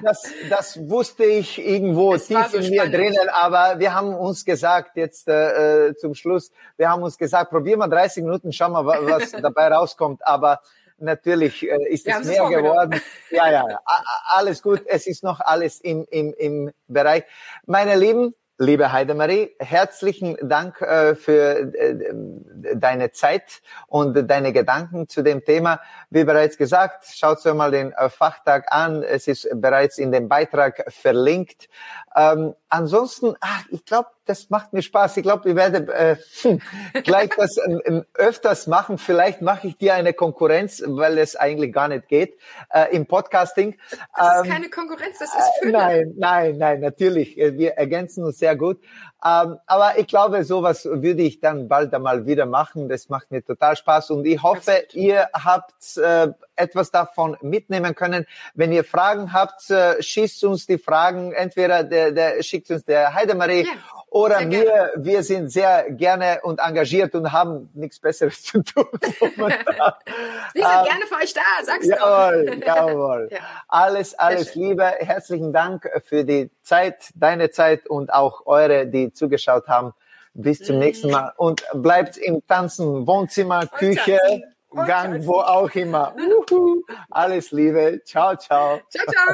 das, das wusste ich irgendwo es tief so in mir drinnen, aber wir haben uns gesagt, jetzt äh, äh zum Schluss, wir haben uns gesagt, probier mal 30 Minuten, schau mal, was dabei rauskommt. Aber natürlich äh, ist es mehr geworden. Ja, ja, alles gut. Es ist noch alles im, im, im Bereich. Meine Lieben, Liebe Heidemarie, herzlichen Dank äh, für äh, deine Zeit und deine Gedanken zu dem Thema. Wie bereits gesagt, schaut euch mal den äh, Fachtag an. Es ist bereits in dem Beitrag verlinkt. Ähm, ansonsten, ach, ich glaube, das macht mir Spaß. Ich glaube, wir werden äh, gleich das äh, öfters machen. Vielleicht mache ich dir eine Konkurrenz, weil es eigentlich gar nicht geht äh, im Podcasting. Das ähm, ist keine Konkurrenz, das ist Fülle. Äh, nein, nein, nein, natürlich. Äh, wir ergänzen uns sehr gut. Ähm, aber ich glaube, sowas würde ich dann bald einmal wieder machen. Das macht mir total Spaß und ich hoffe, ihr habt äh, etwas davon mitnehmen können. Wenn ihr Fragen habt, äh, schießt uns die Fragen. Entweder der, der schickt uns der Heidemarie ja oder wir, wir sind sehr gerne und engagiert und haben nichts Besseres zu tun. wir sind ähm, gerne für euch da, sagst du. Jawohl, jawohl. ja. Alles, alles Liebe. Herzlichen Dank für die Zeit, deine Zeit und auch eure, die zugeschaut haben. Bis zum mhm. nächsten Mal und bleibt im Tanzen, Wohnzimmer, und Küche, tanzen. Gang, tanzen. wo auch immer. Uhu. Alles Liebe. Ciao, ciao. Ciao, ciao.